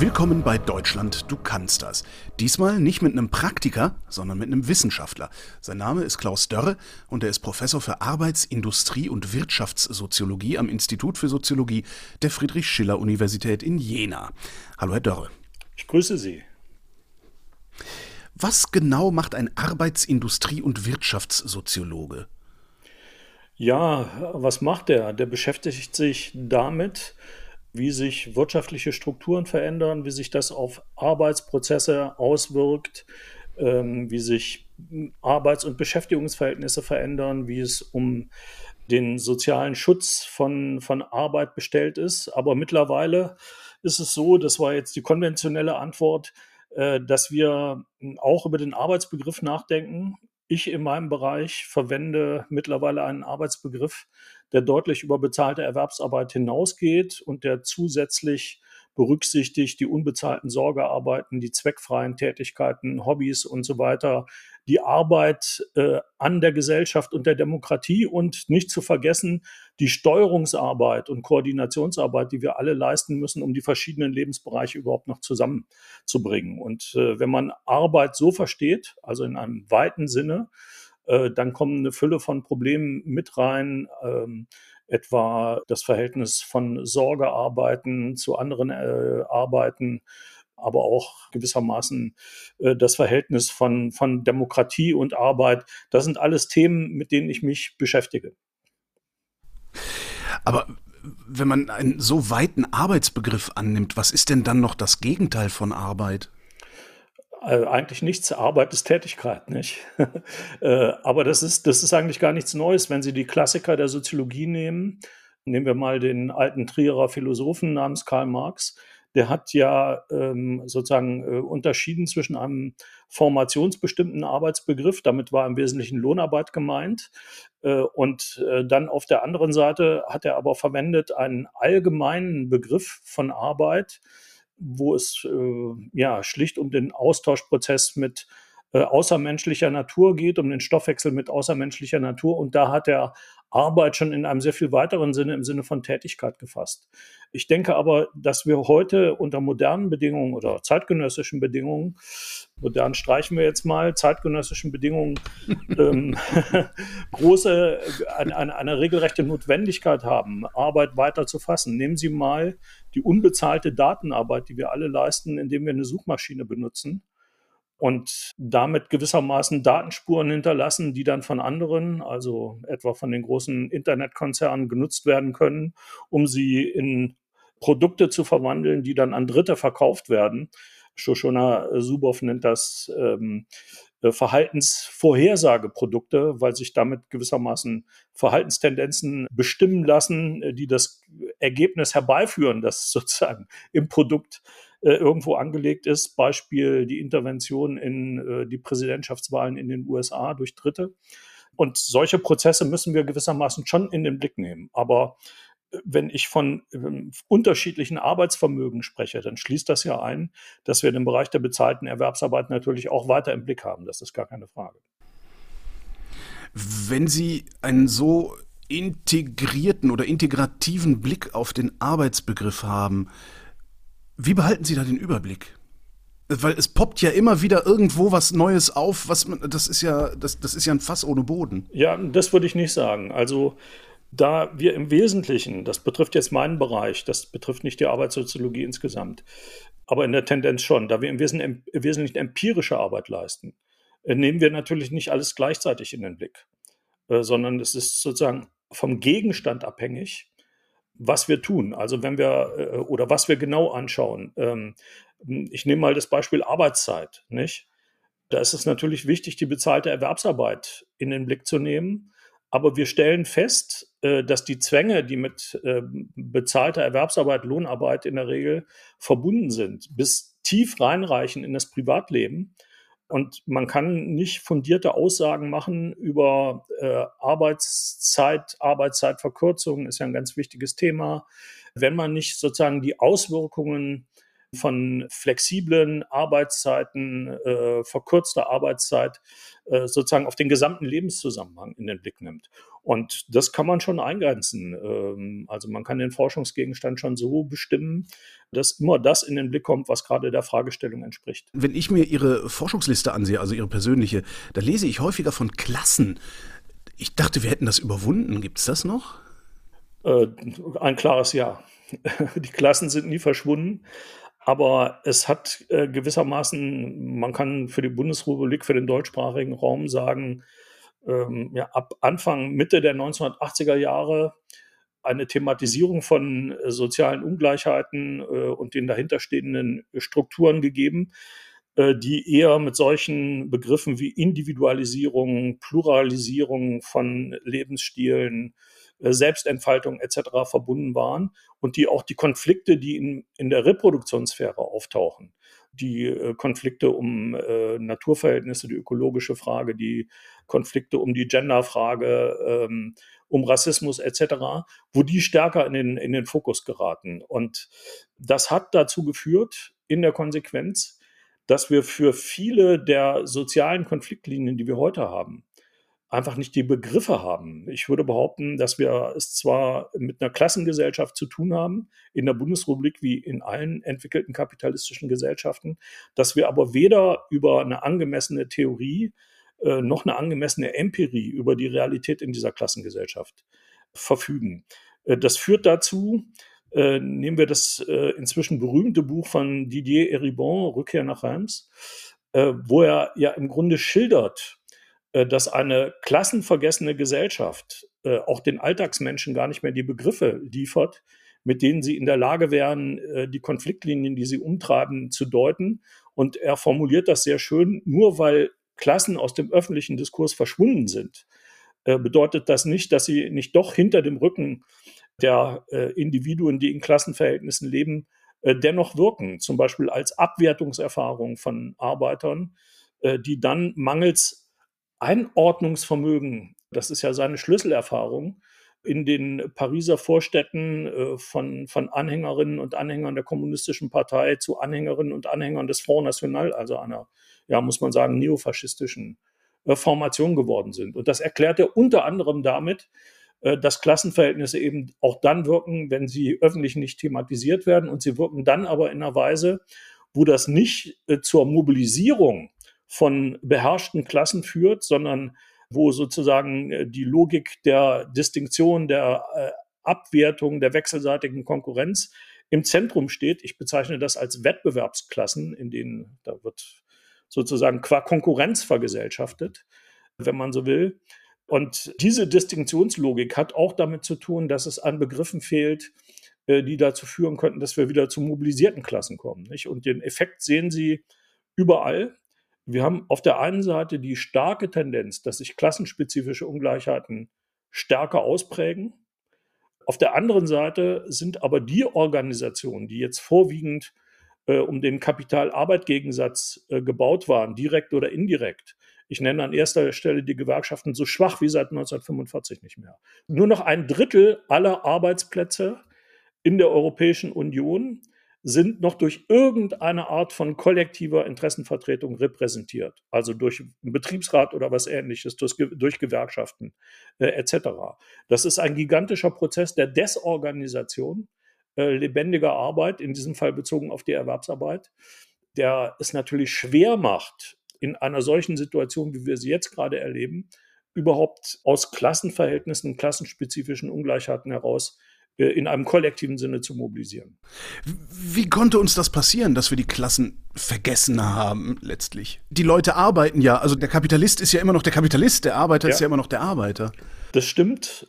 Willkommen bei Deutschland, du kannst das. Diesmal nicht mit einem Praktiker, sondern mit einem Wissenschaftler. Sein Name ist Klaus Dörre und er ist Professor für Arbeits-, Industrie- und Wirtschaftssoziologie am Institut für Soziologie der Friedrich-Schiller-Universität in Jena. Hallo, Herr Dörre. Ich grüße Sie. Was genau macht ein Arbeits-, Industrie- und Wirtschaftssoziologe? Ja, was macht er? Der beschäftigt sich damit, wie sich wirtschaftliche Strukturen verändern, wie sich das auf Arbeitsprozesse auswirkt, ähm, wie sich Arbeits- und Beschäftigungsverhältnisse verändern, wie es um den sozialen Schutz von, von Arbeit bestellt ist. Aber mittlerweile ist es so, das war jetzt die konventionelle Antwort, äh, dass wir auch über den Arbeitsbegriff nachdenken. Ich in meinem Bereich verwende mittlerweile einen Arbeitsbegriff, der deutlich über bezahlte Erwerbsarbeit hinausgeht und der zusätzlich berücksichtigt die unbezahlten Sorgearbeiten, die zweckfreien Tätigkeiten, Hobbys und so weiter, die Arbeit äh, an der Gesellschaft und der Demokratie und nicht zu vergessen die Steuerungsarbeit und Koordinationsarbeit, die wir alle leisten müssen, um die verschiedenen Lebensbereiche überhaupt noch zusammenzubringen. Und äh, wenn man Arbeit so versteht, also in einem weiten Sinne, äh, dann kommen eine Fülle von Problemen mit rein. Ähm, etwa das Verhältnis von Sorgearbeiten zu anderen äh, Arbeiten, aber auch gewissermaßen äh, das Verhältnis von, von Demokratie und Arbeit. Das sind alles Themen, mit denen ich mich beschäftige. Aber wenn man einen so weiten Arbeitsbegriff annimmt, was ist denn dann noch das Gegenteil von Arbeit? Äh, eigentlich nichts. Arbeit ist Tätigkeit, nicht? äh, aber das ist, das ist eigentlich gar nichts Neues. Wenn Sie die Klassiker der Soziologie nehmen, nehmen wir mal den alten Trierer Philosophen namens Karl Marx, der hat ja ähm, sozusagen äh, unterschieden zwischen einem formationsbestimmten Arbeitsbegriff, damit war im Wesentlichen Lohnarbeit gemeint, äh, und äh, dann auf der anderen Seite hat er aber verwendet einen allgemeinen Begriff von Arbeit, wo es äh, ja schlicht um den Austauschprozess mit äh, außermenschlicher Natur geht, um den Stoffwechsel mit außermenschlicher Natur. Und da hat er Arbeit schon in einem sehr viel weiteren Sinne, im Sinne von Tätigkeit gefasst. Ich denke aber, dass wir heute unter modernen Bedingungen oder zeitgenössischen Bedingungen, modern streichen wir jetzt mal, zeitgenössischen Bedingungen, ähm, große, eine, eine, eine regelrechte Notwendigkeit haben, Arbeit weiter zu fassen. Nehmen Sie mal die unbezahlte Datenarbeit, die wir alle leisten, indem wir eine Suchmaschine benutzen und damit gewissermaßen Datenspuren hinterlassen, die dann von anderen, also etwa von den großen Internetkonzernen, genutzt werden können, um sie in Produkte zu verwandeln, die dann an Dritte verkauft werden. Shoshona Zuboff nennt das ähm, äh, Verhaltensvorhersageprodukte, weil sich damit gewissermaßen Verhaltenstendenzen bestimmen lassen, äh, die das Ergebnis herbeiführen, das sozusagen im Produkt äh, irgendwo angelegt ist. Beispiel die Intervention in äh, die Präsidentschaftswahlen in den USA durch Dritte. Und solche Prozesse müssen wir gewissermaßen schon in den Blick nehmen. Aber wenn ich von ähm, unterschiedlichen Arbeitsvermögen spreche, dann schließt das ja ein, dass wir den Bereich der bezahlten Erwerbsarbeit natürlich auch weiter im Blick haben. Das ist gar keine Frage. Wenn Sie einen so integrierten oder integrativen Blick auf den Arbeitsbegriff haben, wie behalten Sie da den Überblick? Weil es poppt ja immer wieder irgendwo was Neues auf, was man, das ist ja, das, das ist ja ein Fass ohne Boden. Ja, das würde ich nicht sagen. Also, da wir im Wesentlichen, das betrifft jetzt meinen Bereich, das betrifft nicht die Arbeitssoziologie insgesamt, aber in der Tendenz schon, da wir im Wesentlichen, im Wesentlichen empirische Arbeit leisten, nehmen wir natürlich nicht alles gleichzeitig in den Blick, äh, sondern es ist sozusagen vom Gegenstand abhängig was wir tun. Also wenn wir äh, oder was wir genau anschauen. Ähm, ich nehme mal das Beispiel Arbeitszeit, nicht? Da ist es natürlich wichtig, die bezahlte Erwerbsarbeit in den Blick zu nehmen. Aber wir stellen fest, äh, dass die Zwänge, die mit äh, bezahlter Erwerbsarbeit, Lohnarbeit in der Regel verbunden sind, bis tief reinreichen in das Privatleben und man kann nicht fundierte Aussagen machen über äh, Arbeitszeit, Arbeitszeitverkürzung ist ja ein ganz wichtiges Thema, wenn man nicht sozusagen die Auswirkungen von flexiblen Arbeitszeiten, äh, verkürzter Arbeitszeit äh, sozusagen auf den gesamten Lebenszusammenhang in den Blick nimmt. Und das kann man schon eingrenzen. Ähm, also man kann den Forschungsgegenstand schon so bestimmen, dass immer das in den Blick kommt, was gerade der Fragestellung entspricht. Wenn ich mir Ihre Forschungsliste ansehe, also Ihre persönliche, da lese ich häufiger von Klassen. Ich dachte, wir hätten das überwunden. Gibt es das noch? Äh, ein klares Ja. Die Klassen sind nie verschwunden. Aber es hat äh, gewissermaßen, man kann für die Bundesrepublik, für den deutschsprachigen Raum sagen, ähm, ja, ab Anfang, Mitte der 1980er Jahre eine Thematisierung von äh, sozialen Ungleichheiten äh, und den dahinterstehenden Strukturen gegeben, äh, die eher mit solchen Begriffen wie Individualisierung, Pluralisierung von Lebensstilen, Selbstentfaltung etc. verbunden waren und die auch die Konflikte, die in, in der Reproduktionssphäre auftauchen, die äh, Konflikte um äh, Naturverhältnisse, die ökologische Frage, die Konflikte um die Genderfrage, ähm, um Rassismus etc., wo die stärker in den, in den Fokus geraten. Und das hat dazu geführt, in der Konsequenz, dass wir für viele der sozialen Konfliktlinien, die wir heute haben, einfach nicht die Begriffe haben. Ich würde behaupten, dass wir es zwar mit einer Klassengesellschaft zu tun haben, in der Bundesrepublik wie in allen entwickelten kapitalistischen Gesellschaften, dass wir aber weder über eine angemessene Theorie äh, noch eine angemessene Empirie über die Realität in dieser Klassengesellschaft verfügen. Äh, das führt dazu, äh, nehmen wir das äh, inzwischen berühmte Buch von Didier Eribon, Rückkehr nach Reims, äh, wo er ja im Grunde schildert, äh, dass eine klassenvergessene Gesellschaft äh, auch den Alltagsmenschen gar nicht mehr die Begriffe liefert, mit denen sie in der Lage wären, äh, die Konfliktlinien, die sie umtreiben, zu deuten. Und er formuliert das sehr schön, nur weil Klassen aus dem öffentlichen Diskurs verschwunden sind, bedeutet das nicht, dass sie nicht doch hinter dem Rücken der Individuen, die in Klassenverhältnissen leben, dennoch wirken, zum Beispiel als Abwertungserfahrung von Arbeitern, die dann mangels Einordnungsvermögen, das ist ja seine Schlüsselerfahrung, in den Pariser Vorstädten äh, von, von Anhängerinnen und Anhängern der Kommunistischen Partei zu Anhängerinnen und Anhängern des Front National, also einer, ja, muss man sagen, neofaschistischen äh, Formation geworden sind. Und das erklärt er unter anderem damit, äh, dass Klassenverhältnisse eben auch dann wirken, wenn sie öffentlich nicht thematisiert werden. Und sie wirken dann aber in einer Weise, wo das nicht zur Mobilisierung von beherrschten Klassen führt, sondern wo sozusagen äh, die Logik der Distinktion, der äh, Abwertung, der wechselseitigen Konkurrenz im Zentrum steht. Ich bezeichne das als Wettbewerbsklassen, in denen da wird sozusagen qua Konkurrenz vergesellschaftet, wenn man so will. Und diese Distinktionslogik hat auch damit zu tun, dass es an Begriffen fehlt, äh, die dazu führen könnten, dass wir wieder zu mobilisierten Klassen kommen. Nicht? Und den Effekt sehen Sie überall. Wir haben auf der einen Seite die starke Tendenz, dass sich klassenspezifische Ungleichheiten stärker ausprägen. Auf der anderen Seite sind aber die Organisationen, die jetzt vorwiegend äh, um den Kapital-Arbeit-Gegensatz äh, gebaut waren, direkt oder indirekt, ich nenne an erster Stelle die Gewerkschaften so schwach wie seit 1945 nicht mehr. Nur noch ein Drittel aller Arbeitsplätze in der Europäischen Union sind noch durch irgendeine Art von kollektiver Interessenvertretung repräsentiert, also durch einen Betriebsrat oder was ähnliches, durch, durch Gewerkschaften äh, etc. Das ist ein gigantischer Prozess der Desorganisation äh, lebendiger Arbeit, in diesem Fall bezogen auf die Erwerbsarbeit, der es natürlich schwer macht, in einer solchen Situation, wie wir sie jetzt gerade erleben, überhaupt aus Klassenverhältnissen, klassenspezifischen Ungleichheiten heraus in einem kollektiven Sinne zu mobilisieren. Wie konnte uns das passieren, dass wir die Klassen vergessen haben letztlich? Die Leute arbeiten ja, also der Kapitalist ist ja immer noch der Kapitalist, der Arbeiter ja. ist ja immer noch der Arbeiter. Das stimmt.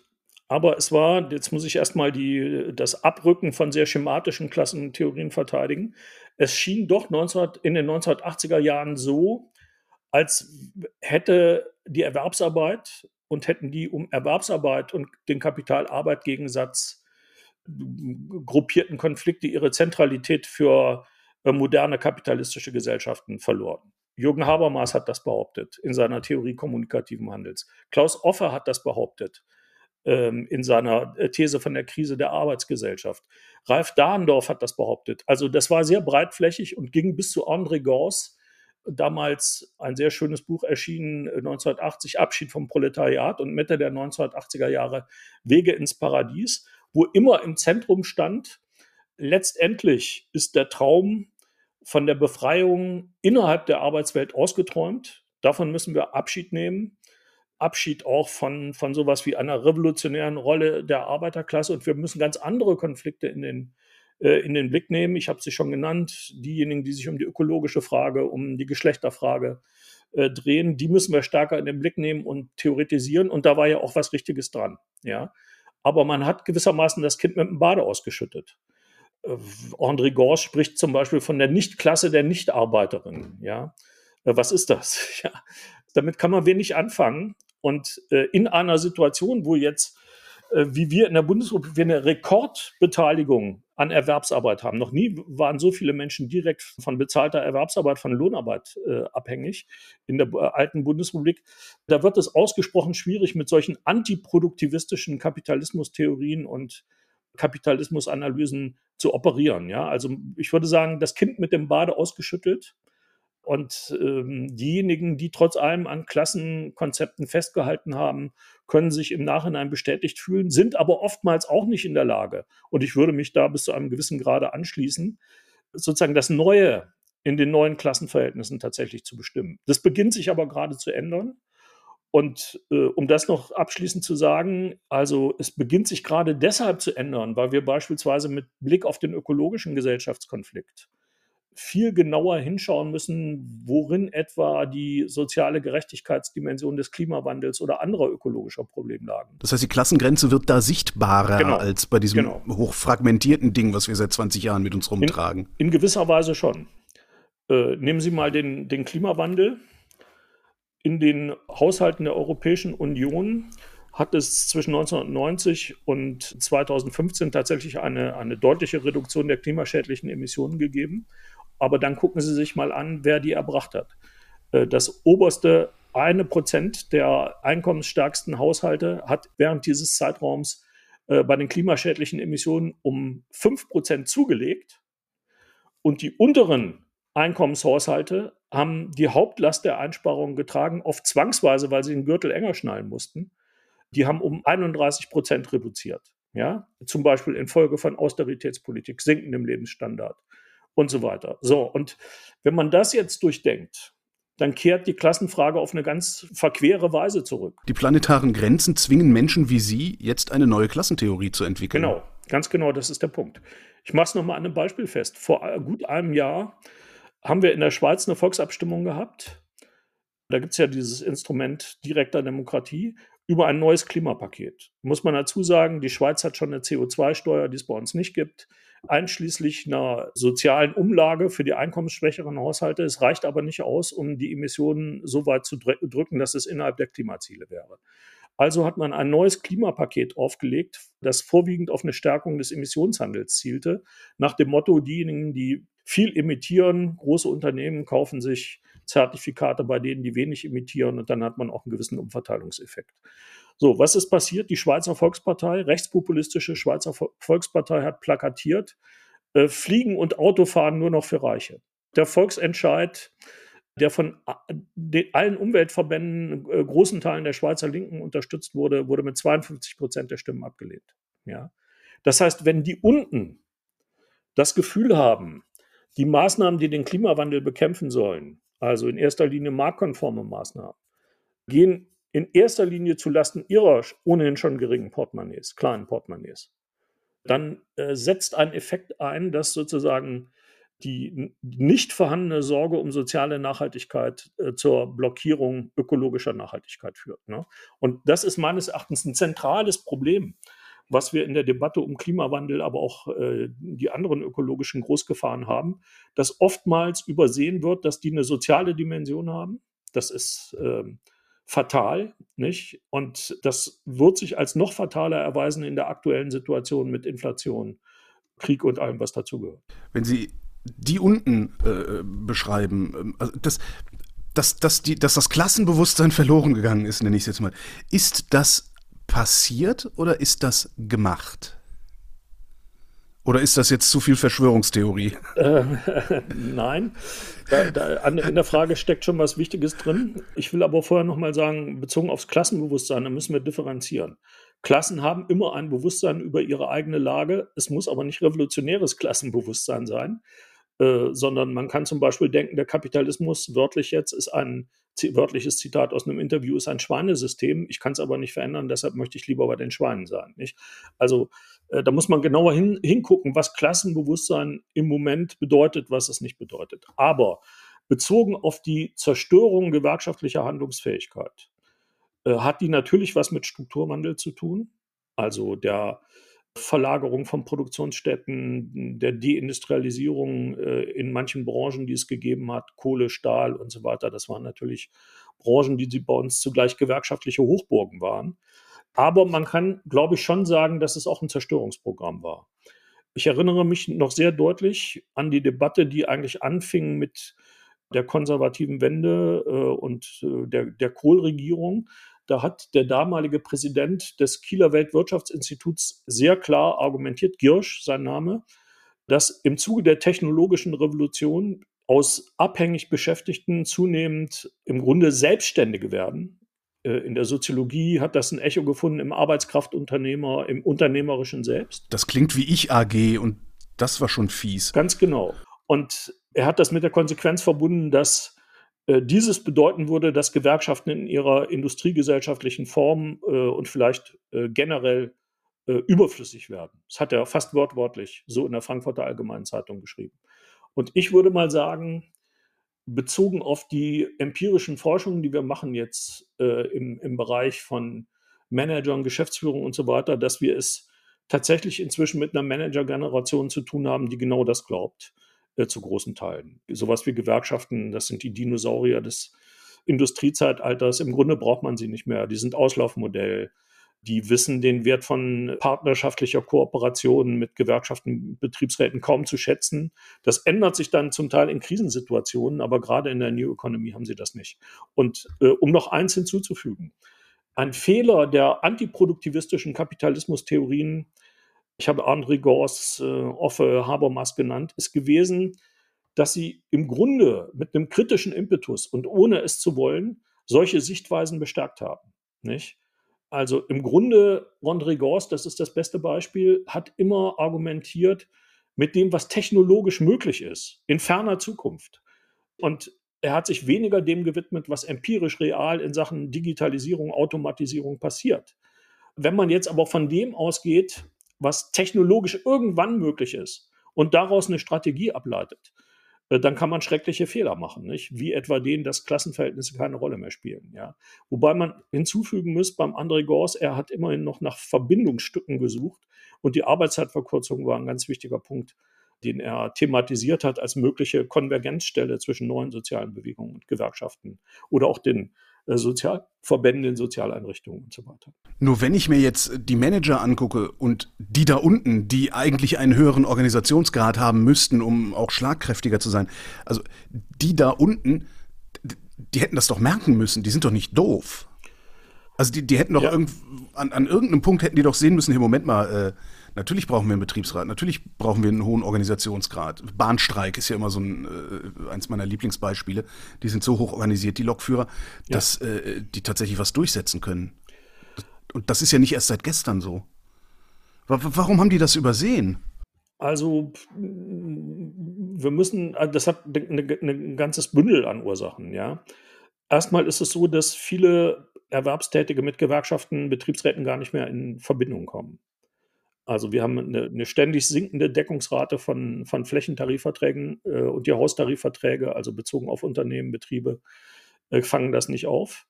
Aber es war, jetzt muss ich erstmal die, das Abrücken von sehr schematischen Klassentheorien verteidigen. Es schien doch 19, in den 1980er Jahren so, als hätte die Erwerbsarbeit und hätten die um Erwerbsarbeit und den Kapital-Arbeit-Gegensatz gruppierten Konflikte ihre Zentralität für äh, moderne kapitalistische Gesellschaften verloren. Jürgen Habermas hat das behauptet in seiner Theorie kommunikativen Handels. Klaus Offer hat das behauptet ähm, in seiner äh, These von der Krise der Arbeitsgesellschaft. Ralf Dahndorf hat das behauptet. Also das war sehr breitflächig und ging bis zu André Gors, damals ein sehr schönes Buch erschienen, 1980, äh, Abschied vom Proletariat und Mitte der 1980er Jahre Wege ins Paradies, wo immer im Zentrum stand, letztendlich ist der Traum von der Befreiung innerhalb der Arbeitswelt ausgeträumt. Davon müssen wir Abschied nehmen. Abschied auch von, von sowas wie einer revolutionären Rolle der Arbeiterklasse. Und wir müssen ganz andere Konflikte in den, äh, in den Blick nehmen. Ich habe sie schon genannt. Diejenigen, die sich um die ökologische Frage, um die Geschlechterfrage äh, drehen, die müssen wir stärker in den Blick nehmen und theoretisieren. Und da war ja auch was Richtiges dran. Ja. Aber man hat gewissermaßen das Kind mit dem Bade ausgeschüttet. Äh, André Gorsch spricht zum Beispiel von der Nichtklasse der Nichtarbeiterin. Ja, äh, was ist das? Ja, damit kann man wenig anfangen. Und äh, in einer Situation, wo jetzt, äh, wie wir in der Bundesrepublik, wir eine Rekordbeteiligung an Erwerbsarbeit haben. Noch nie waren so viele Menschen direkt von bezahlter Erwerbsarbeit, von Lohnarbeit äh, abhängig in der äh, alten Bundesrepublik. Da wird es ausgesprochen schwierig mit solchen antiproduktivistischen Kapitalismustheorien und Kapitalismusanalysen zu operieren. Ja, also ich würde sagen, das Kind mit dem Bade ausgeschüttelt. Und ähm, diejenigen, die trotz allem an Klassenkonzepten festgehalten haben, können sich im Nachhinein bestätigt fühlen, sind aber oftmals auch nicht in der Lage. Und ich würde mich da bis zu einem gewissen Grade anschließen, sozusagen das Neue in den neuen Klassenverhältnissen tatsächlich zu bestimmen. Das beginnt sich aber gerade zu ändern. Und äh, um das noch abschließend zu sagen, also es beginnt sich gerade deshalb zu ändern, weil wir beispielsweise mit Blick auf den ökologischen Gesellschaftskonflikt viel genauer hinschauen müssen, worin etwa die soziale Gerechtigkeitsdimension des Klimawandels oder anderer ökologischer Probleme lagen. Das heißt, die Klassengrenze wird da sichtbarer genau. als bei diesem genau. hochfragmentierten Ding, was wir seit 20 Jahren mit uns rumtragen. In, in gewisser Weise schon. Äh, nehmen Sie mal den, den Klimawandel in den Haushalten der Europäischen Union hat es zwischen 1990 und 2015 tatsächlich eine, eine deutliche Reduktion der klimaschädlichen Emissionen gegeben. Aber dann gucken Sie sich mal an, wer die erbracht hat. Äh, das oberste eine Prozent der einkommensstärksten Haushalte hat während dieses Zeitraums äh, bei den klimaschädlichen Emissionen um fünf Prozent zugelegt. Und die unteren Einkommenshaushalte haben die Hauptlast der Einsparungen getragen, oft zwangsweise, weil sie den Gürtel enger schnallen mussten. Die haben um 31 Prozent reduziert. Ja, zum Beispiel infolge von Austeritätspolitik, sinkendem Lebensstandard und so weiter. So, und wenn man das jetzt durchdenkt, dann kehrt die Klassenfrage auf eine ganz verquere Weise zurück. Die planetaren Grenzen zwingen Menschen wie Sie, jetzt eine neue Klassentheorie zu entwickeln. Genau, ganz genau, das ist der Punkt. Ich mache es nochmal an einem Beispiel fest. Vor gut einem Jahr haben wir in der Schweiz eine Volksabstimmung gehabt. Da gibt es ja dieses Instrument direkter Demokratie über ein neues Klimapaket. Muss man dazu sagen, die Schweiz hat schon eine CO2-Steuer, die es bei uns nicht gibt, einschließlich einer sozialen Umlage für die einkommensschwächeren Haushalte. Es reicht aber nicht aus, um die Emissionen so weit zu drücken, dass es innerhalb der Klimaziele wäre. Also hat man ein neues Klimapaket aufgelegt, das vorwiegend auf eine Stärkung des Emissionshandels zielte, nach dem Motto, diejenigen, die viel emittieren. Große Unternehmen kaufen sich Zertifikate bei denen, die wenig emittieren und dann hat man auch einen gewissen Umverteilungseffekt. So, was ist passiert? Die Schweizer Volkspartei, rechtspopulistische Schweizer Volkspartei hat plakatiert, äh, Fliegen und Autofahren nur noch für Reiche. Der Volksentscheid, der von allen Umweltverbänden, äh, großen Teilen der Schweizer Linken unterstützt wurde, wurde mit 52 Prozent der Stimmen abgelehnt. Ja. Das heißt, wenn die unten das Gefühl haben, die Maßnahmen, die den Klimawandel bekämpfen sollen, also in erster Linie marktkonforme Maßnahmen, gehen in erster Linie zulasten ihrer ohnehin schon geringen Portemonnaies, kleinen Portemonnaies. Dann äh, setzt ein Effekt ein, dass sozusagen die nicht vorhandene Sorge um soziale Nachhaltigkeit äh, zur Blockierung ökologischer Nachhaltigkeit führt. Ne? Und das ist meines Erachtens ein zentrales Problem was wir in der Debatte um Klimawandel, aber auch äh, die anderen ökologischen Großgefahren haben, dass oftmals übersehen wird, dass die eine soziale Dimension haben. Das ist äh, fatal, nicht? Und das wird sich als noch fataler erweisen in der aktuellen Situation mit Inflation, Krieg und allem, was dazugehört. Wenn Sie die unten äh, beschreiben, ähm, also das, dass, dass, die, dass das Klassenbewusstsein verloren gegangen ist, nenne ich es jetzt mal, ist das passiert oder ist das gemacht? Oder ist das jetzt zu viel Verschwörungstheorie? Äh, nein, da, da, an, in der Frage steckt schon was Wichtiges drin. Ich will aber vorher nochmal sagen, bezogen aufs Klassenbewusstsein, da müssen wir differenzieren. Klassen haben immer ein Bewusstsein über ihre eigene Lage. Es muss aber nicht revolutionäres Klassenbewusstsein sein, äh, sondern man kann zum Beispiel denken, der Kapitalismus, wörtlich jetzt, ist ein wörtliches Zitat aus einem Interview, ist ein Schweinesystem. Ich kann es aber nicht verändern, deshalb möchte ich lieber bei den Schweinen sein. Nicht? Also da muss man genauer hin, hingucken, was Klassenbewusstsein im Moment bedeutet, was es nicht bedeutet. Aber bezogen auf die Zerstörung gewerkschaftlicher Handlungsfähigkeit äh, hat die natürlich was mit Strukturwandel zu tun. Also der Verlagerung von Produktionsstätten, der Deindustrialisierung äh, in manchen Branchen, die es gegeben hat, Kohle, Stahl und so weiter. Das waren natürlich Branchen, die, die bei uns zugleich gewerkschaftliche Hochburgen waren. Aber man kann, glaube ich, schon sagen, dass es auch ein Zerstörungsprogramm war. Ich erinnere mich noch sehr deutlich an die Debatte, die eigentlich anfing mit der konservativen Wende äh, und äh, der, der Kohl-Regierung. Da hat der damalige Präsident des Kieler Weltwirtschaftsinstituts sehr klar argumentiert, Girsch, sein Name, dass im Zuge der technologischen Revolution aus abhängig Beschäftigten zunehmend im Grunde Selbstständige werden, in der Soziologie hat das ein Echo gefunden im Arbeitskraftunternehmer, im Unternehmerischen selbst. Das klingt wie ich AG und das war schon fies. Ganz genau. Und er hat das mit der Konsequenz verbunden, dass äh, dieses bedeuten würde, dass Gewerkschaften in ihrer industriegesellschaftlichen Form äh, und vielleicht äh, generell äh, überflüssig werden. Das hat er fast wortwörtlich so in der Frankfurter Allgemeinen Zeitung geschrieben. Und ich würde mal sagen, bezogen auf die empirischen Forschungen, die wir machen jetzt äh, im, im Bereich von Managern, Geschäftsführung und so weiter, dass wir es tatsächlich inzwischen mit einer Manager-Generation zu tun haben, die genau das glaubt, äh, zu großen Teilen. Sowas wie Gewerkschaften, das sind die Dinosaurier des Industriezeitalters. Im Grunde braucht man sie nicht mehr. Die sind Auslaufmodell. Die wissen den Wert von partnerschaftlicher Kooperation mit Gewerkschaften, Betriebsräten kaum zu schätzen. Das ändert sich dann zum Teil in Krisensituationen, aber gerade in der New Economy haben sie das nicht. Und äh, um noch eins hinzuzufügen, ein Fehler der antiproduktivistischen Kapitalismustheorien, ich habe André Gors, äh, Offe, Habermas genannt, ist gewesen, dass sie im Grunde mit einem kritischen Impetus und ohne es zu wollen solche Sichtweisen bestärkt haben. Nicht? Also im Grunde, Rodriguez, das ist das beste Beispiel, hat immer argumentiert mit dem, was technologisch möglich ist, in ferner Zukunft. Und er hat sich weniger dem gewidmet, was empirisch real in Sachen Digitalisierung, Automatisierung passiert. Wenn man jetzt aber von dem ausgeht, was technologisch irgendwann möglich ist und daraus eine Strategie ableitet, dann kann man schreckliche Fehler machen, nicht? Wie etwa den, dass Klassenverhältnisse keine Rolle mehr spielen, ja. Wobei man hinzufügen muss, beim André Gors, er hat immerhin noch nach Verbindungsstücken gesucht und die Arbeitszeitverkürzung war ein ganz wichtiger Punkt, den er thematisiert hat als mögliche Konvergenzstelle zwischen neuen sozialen Bewegungen und Gewerkschaften oder auch den äh, Sozialverbänden in Sozialeinrichtungen und so weiter. Nur wenn ich mir jetzt die Manager angucke und die da unten, die eigentlich einen höheren Organisationsgrad haben müssten, um auch schlagkräftiger zu sein, also die da unten, die hätten das doch merken müssen, die sind doch nicht doof. Also die, die hätten doch ja. irgend, an, an irgendeinem Punkt hätten die doch sehen müssen, hier Moment mal, äh, Natürlich brauchen wir einen Betriebsrat, natürlich brauchen wir einen hohen Organisationsgrad. Bahnstreik ist ja immer so ein, äh, eins meiner Lieblingsbeispiele. Die sind so hoch organisiert, die Lokführer, ja. dass äh, die tatsächlich was durchsetzen können. Und das ist ja nicht erst seit gestern so. Warum haben die das übersehen? Also, wir müssen, also das hat ein ganzes Bündel an Ursachen, ja. Erstmal ist es so, dass viele Erwerbstätige mit Gewerkschaften, Betriebsräten gar nicht mehr in Verbindung kommen. Also wir haben eine, eine ständig sinkende Deckungsrate von, von Flächentarifverträgen äh, und die Haustarifverträge, also bezogen auf Unternehmen, Betriebe, äh, fangen das nicht auf.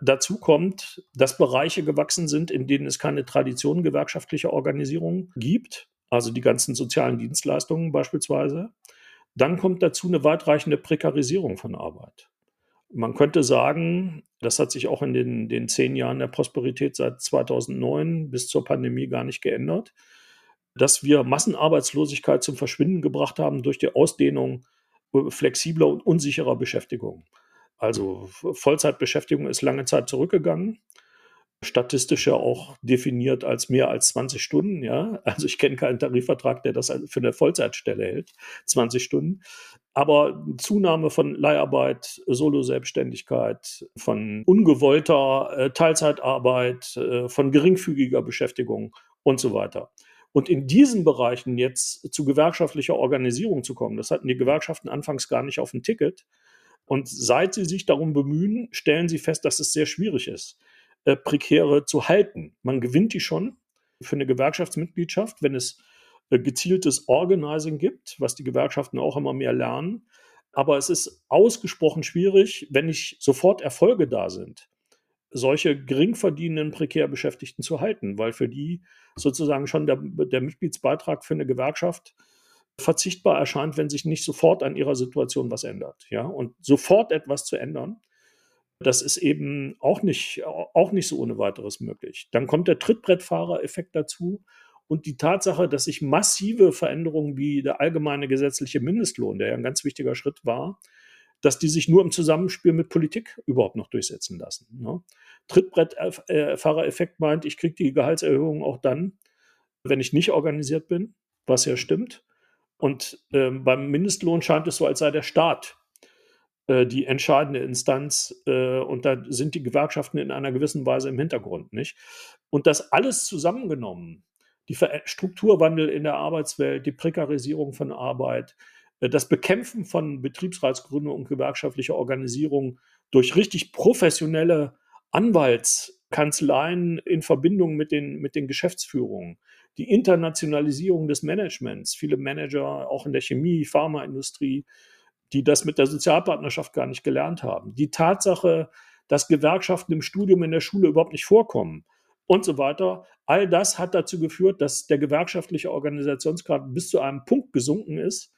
Dazu kommt, dass Bereiche gewachsen sind, in denen es keine Tradition gewerkschaftlicher Organisation gibt, also die ganzen sozialen Dienstleistungen beispielsweise. Dann kommt dazu eine weitreichende Prekarisierung von Arbeit. Man könnte sagen, das hat sich auch in den, den zehn Jahren der Prosperität seit 2009 bis zur Pandemie gar nicht geändert, dass wir Massenarbeitslosigkeit zum Verschwinden gebracht haben durch die Ausdehnung flexibler und unsicherer Beschäftigung. Also Vollzeitbeschäftigung ist lange Zeit zurückgegangen. Statistisch ja auch definiert als mehr als 20 Stunden, ja. Also ich kenne keinen Tarifvertrag, der das für eine Vollzeitstelle hält, 20 Stunden. Aber Zunahme von Leiharbeit, Solo-Selbstständigkeit, von ungewollter äh, Teilzeitarbeit, äh, von geringfügiger Beschäftigung und so weiter. Und in diesen Bereichen jetzt zu gewerkschaftlicher Organisierung zu kommen, das hatten die Gewerkschaften anfangs gar nicht auf dem Ticket. Und seit sie sich darum bemühen, stellen sie fest, dass es sehr schwierig ist, äh, Prekäre zu halten. Man gewinnt die schon für eine Gewerkschaftsmitgliedschaft, wenn es äh, gezieltes Organizing gibt, was die Gewerkschaften auch immer mehr lernen. Aber es ist ausgesprochen schwierig, wenn nicht sofort Erfolge da sind, solche gering verdienenden prekär Beschäftigten zu halten, weil für die sozusagen schon der, der Mitgliedsbeitrag für eine Gewerkschaft verzichtbar erscheint, wenn sich nicht sofort an ihrer Situation was ändert. Ja? Und sofort etwas zu ändern, das ist eben auch nicht, auch nicht so ohne weiteres möglich. Dann kommt der Trittbrettfahrer-Effekt dazu und die Tatsache, dass sich massive Veränderungen wie der allgemeine gesetzliche Mindestlohn, der ja ein ganz wichtiger Schritt war, dass die sich nur im Zusammenspiel mit Politik überhaupt noch durchsetzen lassen. Ne? Trittbrettfahrereffekt meint, ich kriege die Gehaltserhöhung auch dann, wenn ich nicht organisiert bin, was ja stimmt. Und ähm, beim Mindestlohn scheint es so, als sei der Staat die entscheidende Instanz äh, und da sind die Gewerkschaften in einer gewissen Weise im Hintergrund, nicht? Und das alles zusammengenommen, die Strukturwandel in der Arbeitswelt, die Prekarisierung von Arbeit, äh, das Bekämpfen von Betriebsratsgründung und gewerkschaftlicher Organisierung durch richtig professionelle Anwaltskanzleien in Verbindung mit den, mit den Geschäftsführungen, die Internationalisierung des Managements, viele Manager auch in der Chemie, Pharmaindustrie, die das mit der Sozialpartnerschaft gar nicht gelernt haben. Die Tatsache, dass Gewerkschaften im Studium in der Schule überhaupt nicht vorkommen und so weiter. All das hat dazu geführt, dass der gewerkschaftliche Organisationsgrad bis zu einem Punkt gesunken ist,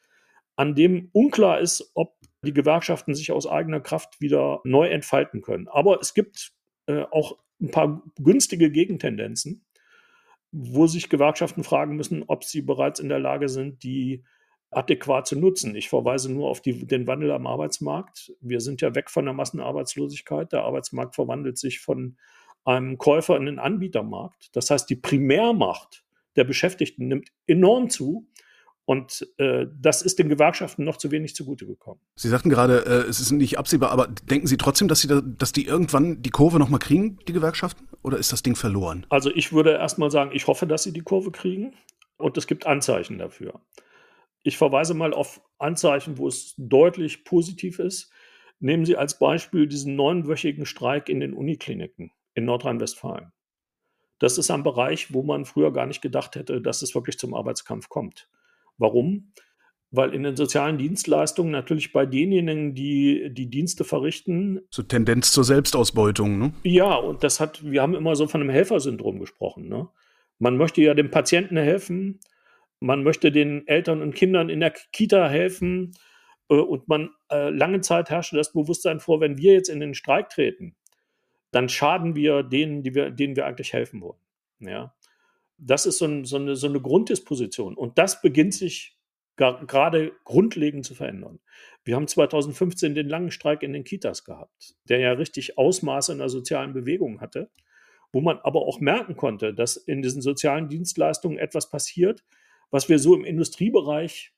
an dem unklar ist, ob die Gewerkschaften sich aus eigener Kraft wieder neu entfalten können. Aber es gibt äh, auch ein paar günstige Gegentendenzen, wo sich Gewerkschaften fragen müssen, ob sie bereits in der Lage sind, die adäquat zu nutzen. Ich verweise nur auf die, den Wandel am Arbeitsmarkt. Wir sind ja weg von der Massenarbeitslosigkeit. Der Arbeitsmarkt verwandelt sich von einem Käufer in den Anbietermarkt. Das heißt, die Primärmacht der Beschäftigten nimmt enorm zu. Und äh, das ist den Gewerkschaften noch zu wenig zugute gekommen. Sie sagten gerade, äh, es ist nicht absehbar, aber denken Sie trotzdem, dass, Sie da, dass die irgendwann die Kurve nochmal kriegen, die Gewerkschaften? Oder ist das Ding verloren? Also ich würde erstmal sagen, ich hoffe, dass sie die Kurve kriegen. Und es gibt Anzeichen dafür. Ich verweise mal auf Anzeichen, wo es deutlich positiv ist. Nehmen Sie als Beispiel diesen neunwöchigen Streik in den Unikliniken in Nordrhein-Westfalen. Das ist ein Bereich, wo man früher gar nicht gedacht hätte, dass es wirklich zum Arbeitskampf kommt. Warum? Weil in den sozialen Dienstleistungen natürlich bei denjenigen, die die Dienste verrichten. So Tendenz zur Selbstausbeutung, ne? Ja, und das hat, wir haben immer so von einem Helfersyndrom gesprochen. Ne? Man möchte ja dem Patienten helfen, man möchte den Eltern und Kindern in der Kita helfen äh, und man äh, lange Zeit herrschte das Bewusstsein vor, wenn wir jetzt in den Streik treten, dann schaden wir denen, die wir, denen wir eigentlich helfen wollen. Ja. Das ist so, ein, so, eine, so eine Grunddisposition und das beginnt sich gerade grundlegend zu verändern. Wir haben 2015 den langen Streik in den Kitas gehabt, der ja richtig Ausmaße in der sozialen Bewegung hatte, wo man aber auch merken konnte, dass in diesen sozialen Dienstleistungen etwas passiert, was wir so im Industriebereich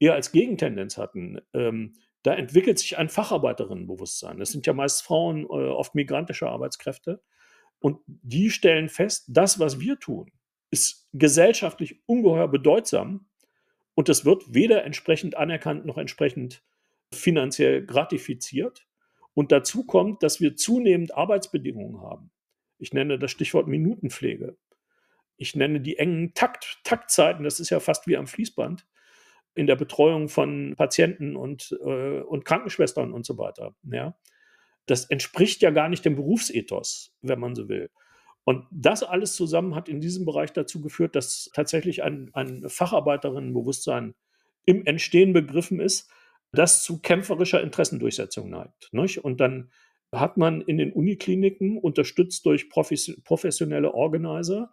eher als Gegentendenz hatten. Ähm, da entwickelt sich ein Facharbeiterinnenbewusstsein. Das sind ja meist Frauen, äh, oft migrantische Arbeitskräfte. Und die stellen fest, das, was wir tun, ist gesellschaftlich ungeheuer bedeutsam. Und es wird weder entsprechend anerkannt noch entsprechend finanziell gratifiziert. Und dazu kommt, dass wir zunehmend Arbeitsbedingungen haben. Ich nenne das Stichwort Minutenpflege ich nenne die engen Takt, Taktzeiten, das ist ja fast wie am Fließband, in der Betreuung von Patienten und, äh, und Krankenschwestern und so weiter. Ja. Das entspricht ja gar nicht dem Berufsethos, wenn man so will. Und das alles zusammen hat in diesem Bereich dazu geführt, dass tatsächlich ein, ein Facharbeiterinnenbewusstsein im Entstehen begriffen ist, das zu kämpferischer Interessendurchsetzung neigt. Nicht? Und dann hat man in den Unikliniken, unterstützt durch professionelle Organizer,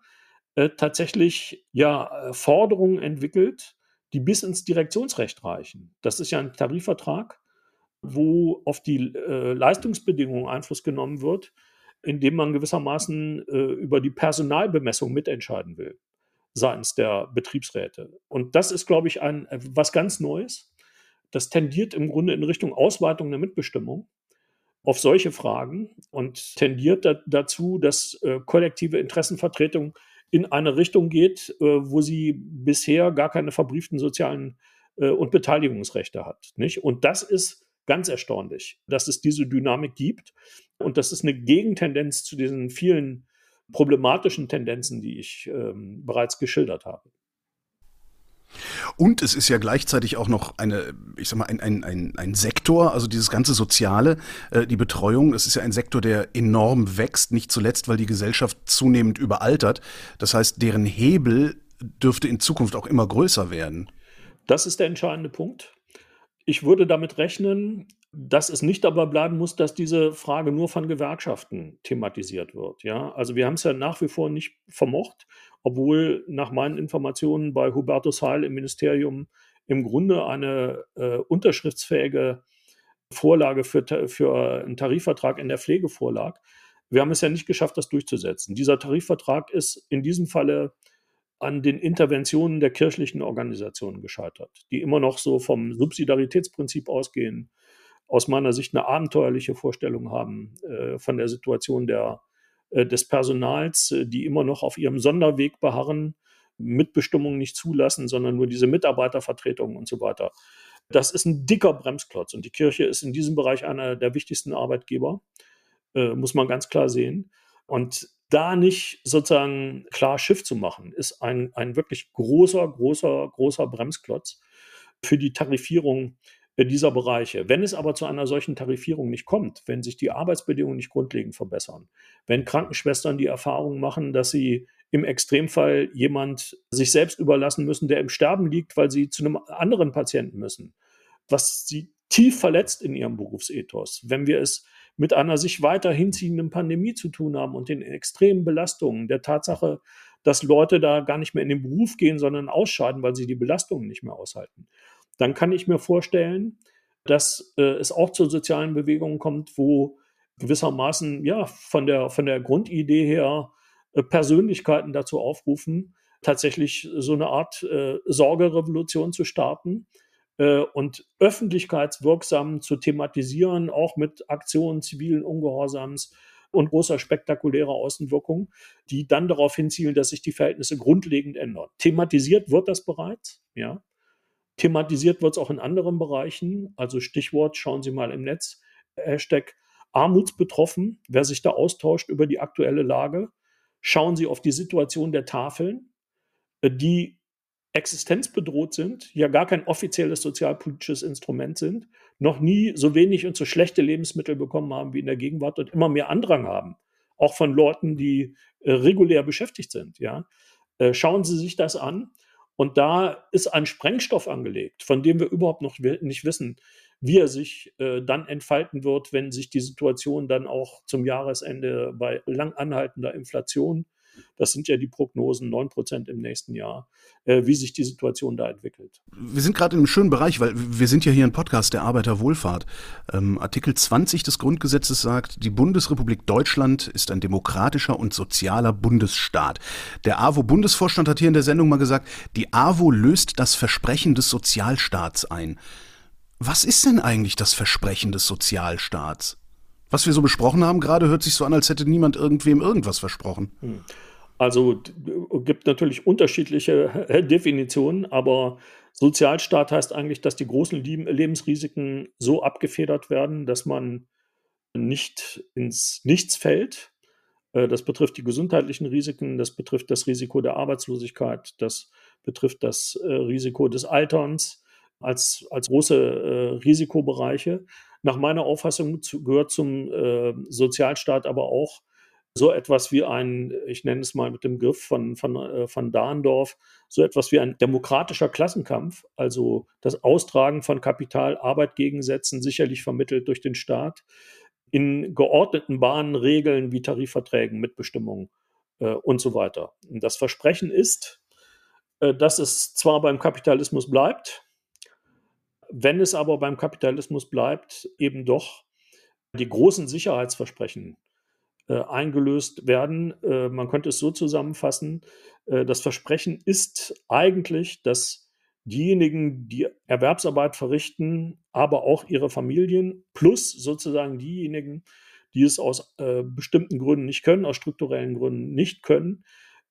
äh, tatsächlich ja äh, Forderungen entwickelt, die bis ins Direktionsrecht reichen. Das ist ja ein Tarifvertrag, wo auf die äh, Leistungsbedingungen Einfluss genommen wird, indem man gewissermaßen äh, über die Personalbemessung mitentscheiden will seitens der Betriebsräte. Und das ist, glaube ich, ein, was ganz Neues. Das tendiert im Grunde in Richtung Ausweitung der Mitbestimmung auf solche Fragen und tendiert da, dazu, dass äh, kollektive Interessenvertretung in eine Richtung geht, äh, wo sie bisher gar keine verbrieften sozialen äh, und Beteiligungsrechte hat. Nicht? Und das ist ganz erstaunlich, dass es diese Dynamik gibt. Und das ist eine Gegentendenz zu diesen vielen problematischen Tendenzen, die ich ähm, bereits geschildert habe. Und es ist ja gleichzeitig auch noch eine, ich sag mal, ein, ein, ein, ein Sektor, also dieses ganze Soziale, äh, die Betreuung, das ist ja ein Sektor, der enorm wächst, nicht zuletzt, weil die Gesellschaft zunehmend überaltert. Das heißt, deren Hebel dürfte in Zukunft auch immer größer werden. Das ist der entscheidende Punkt. Ich würde damit rechnen, dass es nicht dabei bleiben muss, dass diese Frage nur von Gewerkschaften thematisiert wird. Ja, also wir haben es ja nach wie vor nicht vermocht, obwohl nach meinen Informationen bei Hubertus Heil im Ministerium im Grunde eine äh, unterschriftsfähige Vorlage für, für einen Tarifvertrag in der Pflege vorlag. Wir haben es ja nicht geschafft, das durchzusetzen. Dieser Tarifvertrag ist in diesem Falle an den Interventionen der kirchlichen Organisationen gescheitert, die immer noch so vom Subsidiaritätsprinzip ausgehen, aus meiner Sicht eine abenteuerliche Vorstellung haben äh, von der Situation der, des Personals, äh, die immer noch auf ihrem Sonderweg beharren, Mitbestimmung nicht zulassen, sondern nur diese Mitarbeitervertretung und so weiter. Das ist ein dicker Bremsklotz und die Kirche ist in diesem Bereich einer der wichtigsten Arbeitgeber, äh, muss man ganz klar sehen. Und da nicht sozusagen klar Schiff zu machen, ist ein, ein wirklich großer, großer, großer Bremsklotz für die Tarifierung dieser Bereiche. Wenn es aber zu einer solchen Tarifierung nicht kommt, wenn sich die Arbeitsbedingungen nicht grundlegend verbessern, wenn Krankenschwestern die Erfahrung machen, dass sie im Extremfall jemand sich selbst überlassen müssen, der im Sterben liegt, weil sie zu einem anderen Patienten müssen, was sie tief verletzt in ihrem Berufsethos. Wenn wir es mit einer sich weiter hinziehenden Pandemie zu tun haben und den extremen Belastungen, der Tatsache, dass Leute da gar nicht mehr in den Beruf gehen, sondern ausscheiden, weil sie die Belastungen nicht mehr aushalten, dann kann ich mir vorstellen, dass äh, es auch zu sozialen Bewegungen kommt, wo gewissermaßen ja von der, von der Grundidee her äh, Persönlichkeiten dazu aufrufen, tatsächlich so eine Art äh, Sorgerevolution zu starten äh, und öffentlichkeitswirksam zu thematisieren, auch mit Aktionen zivilen Ungehorsams und großer spektakulärer Außenwirkung, die dann darauf hinzielen, dass sich die Verhältnisse grundlegend ändern. Thematisiert wird das bereits, ja. Thematisiert wird es auch in anderen Bereichen. Also Stichwort, schauen Sie mal im Netz, Hashtag Armutsbetroffen, wer sich da austauscht über die aktuelle Lage. Schauen Sie auf die Situation der Tafeln, äh, die existenzbedroht sind, ja gar kein offizielles sozialpolitisches Instrument sind, noch nie so wenig und so schlechte Lebensmittel bekommen haben wie in der Gegenwart und immer mehr Andrang haben, auch von Leuten, die äh, regulär beschäftigt sind. Ja, äh, schauen Sie sich das an und da ist ein Sprengstoff angelegt, von dem wir überhaupt noch nicht wissen, wie er sich äh, dann entfalten wird, wenn sich die Situation dann auch zum Jahresende bei lang anhaltender Inflation das sind ja die Prognosen, 9 Prozent im nächsten Jahr, äh, wie sich die Situation da entwickelt. Wir sind gerade in einem schönen Bereich, weil wir sind ja hier ein Podcast der Arbeiterwohlfahrt. Ähm, Artikel 20 des Grundgesetzes sagt, die Bundesrepublik Deutschland ist ein demokratischer und sozialer Bundesstaat. Der AWO-Bundesvorstand hat hier in der Sendung mal gesagt, die AWO löst das Versprechen des Sozialstaats ein. Was ist denn eigentlich das Versprechen des Sozialstaats? Was wir so besprochen haben gerade, hört sich so an, als hätte niemand irgendwem irgendwas versprochen. Hm. Also gibt natürlich unterschiedliche äh, Definitionen, aber Sozialstaat heißt eigentlich, dass die großen Lebensrisiken so abgefedert werden, dass man nicht ins Nichts fällt. Äh, das betrifft die gesundheitlichen Risiken, das betrifft das Risiko der Arbeitslosigkeit, das betrifft das äh, Risiko des Alterns als, als große Risikobereiche. Nach meiner Auffassung zu, gehört zum äh, Sozialstaat aber auch so etwas wie ein, ich nenne es mal mit dem Griff von, von, äh, von Dahndorf, so etwas wie ein demokratischer Klassenkampf, also das Austragen von Kapital, Arbeitgegensätzen, sicherlich vermittelt durch den Staat, in geordneten Bahnen, Regeln wie Tarifverträgen, Mitbestimmung äh, und so weiter. Und das Versprechen ist, äh, dass es zwar beim Kapitalismus bleibt, wenn es aber beim Kapitalismus bleibt, eben doch die großen Sicherheitsversprechen äh, eingelöst werden. Äh, man könnte es so zusammenfassen, äh, das Versprechen ist eigentlich, dass diejenigen, die Erwerbsarbeit verrichten, aber auch ihre Familien, plus sozusagen diejenigen, die es aus äh, bestimmten Gründen nicht können, aus strukturellen Gründen nicht können,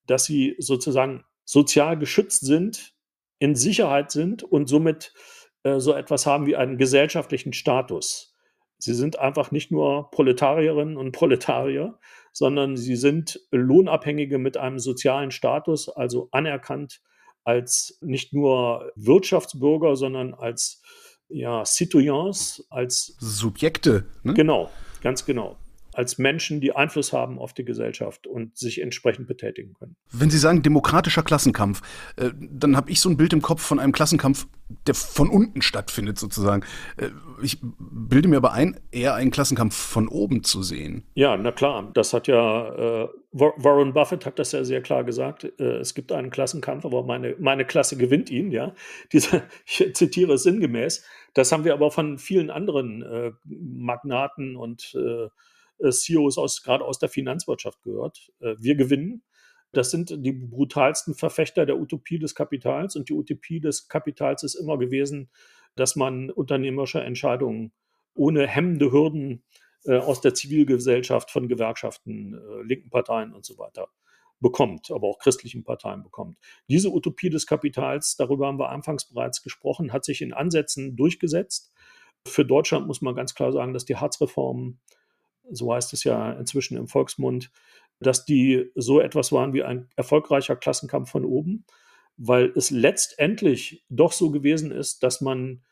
dass sie sozusagen sozial geschützt sind, in Sicherheit sind und somit so etwas haben wie einen gesellschaftlichen Status. Sie sind einfach nicht nur Proletarierinnen und Proletarier, sondern sie sind Lohnabhängige mit einem sozialen Status, also anerkannt als nicht nur Wirtschaftsbürger, sondern als ja, Citoyens, als Subjekte. Ne? Genau, ganz genau als Menschen, die Einfluss haben auf die Gesellschaft und sich entsprechend betätigen können. Wenn Sie sagen demokratischer Klassenkampf, äh, dann habe ich so ein Bild im Kopf von einem Klassenkampf, der von unten stattfindet sozusagen. Äh, ich bilde mir aber ein, eher einen Klassenkampf von oben zu sehen. Ja, na klar, das hat ja äh, Warren Buffett hat das ja sehr klar gesagt. Äh, es gibt einen Klassenkampf, aber meine, meine Klasse gewinnt ihn, ja. Diese, ich zitiere es sinngemäß. Das haben wir aber von vielen anderen Magnaten und CEOs aus, gerade aus der Finanzwirtschaft gehört. Äh, wir gewinnen. Das sind die brutalsten Verfechter der Utopie des Kapitals. Und die Utopie des Kapitals ist immer gewesen, dass man unternehmerische Entscheidungen ohne hemmende Hürden äh, aus der Zivilgesellschaft von Gewerkschaften, äh, linken Parteien und so weiter bekommt, aber auch christlichen Parteien bekommt. Diese Utopie des Kapitals, darüber haben wir anfangs bereits gesprochen, hat sich in Ansätzen durchgesetzt. Für Deutschland muss man ganz klar sagen, dass die Hartz-Reform so heißt es ja inzwischen im Volksmund, dass die so etwas waren wie ein erfolgreicher Klassenkampf von oben, weil es letztendlich doch so gewesen ist, dass man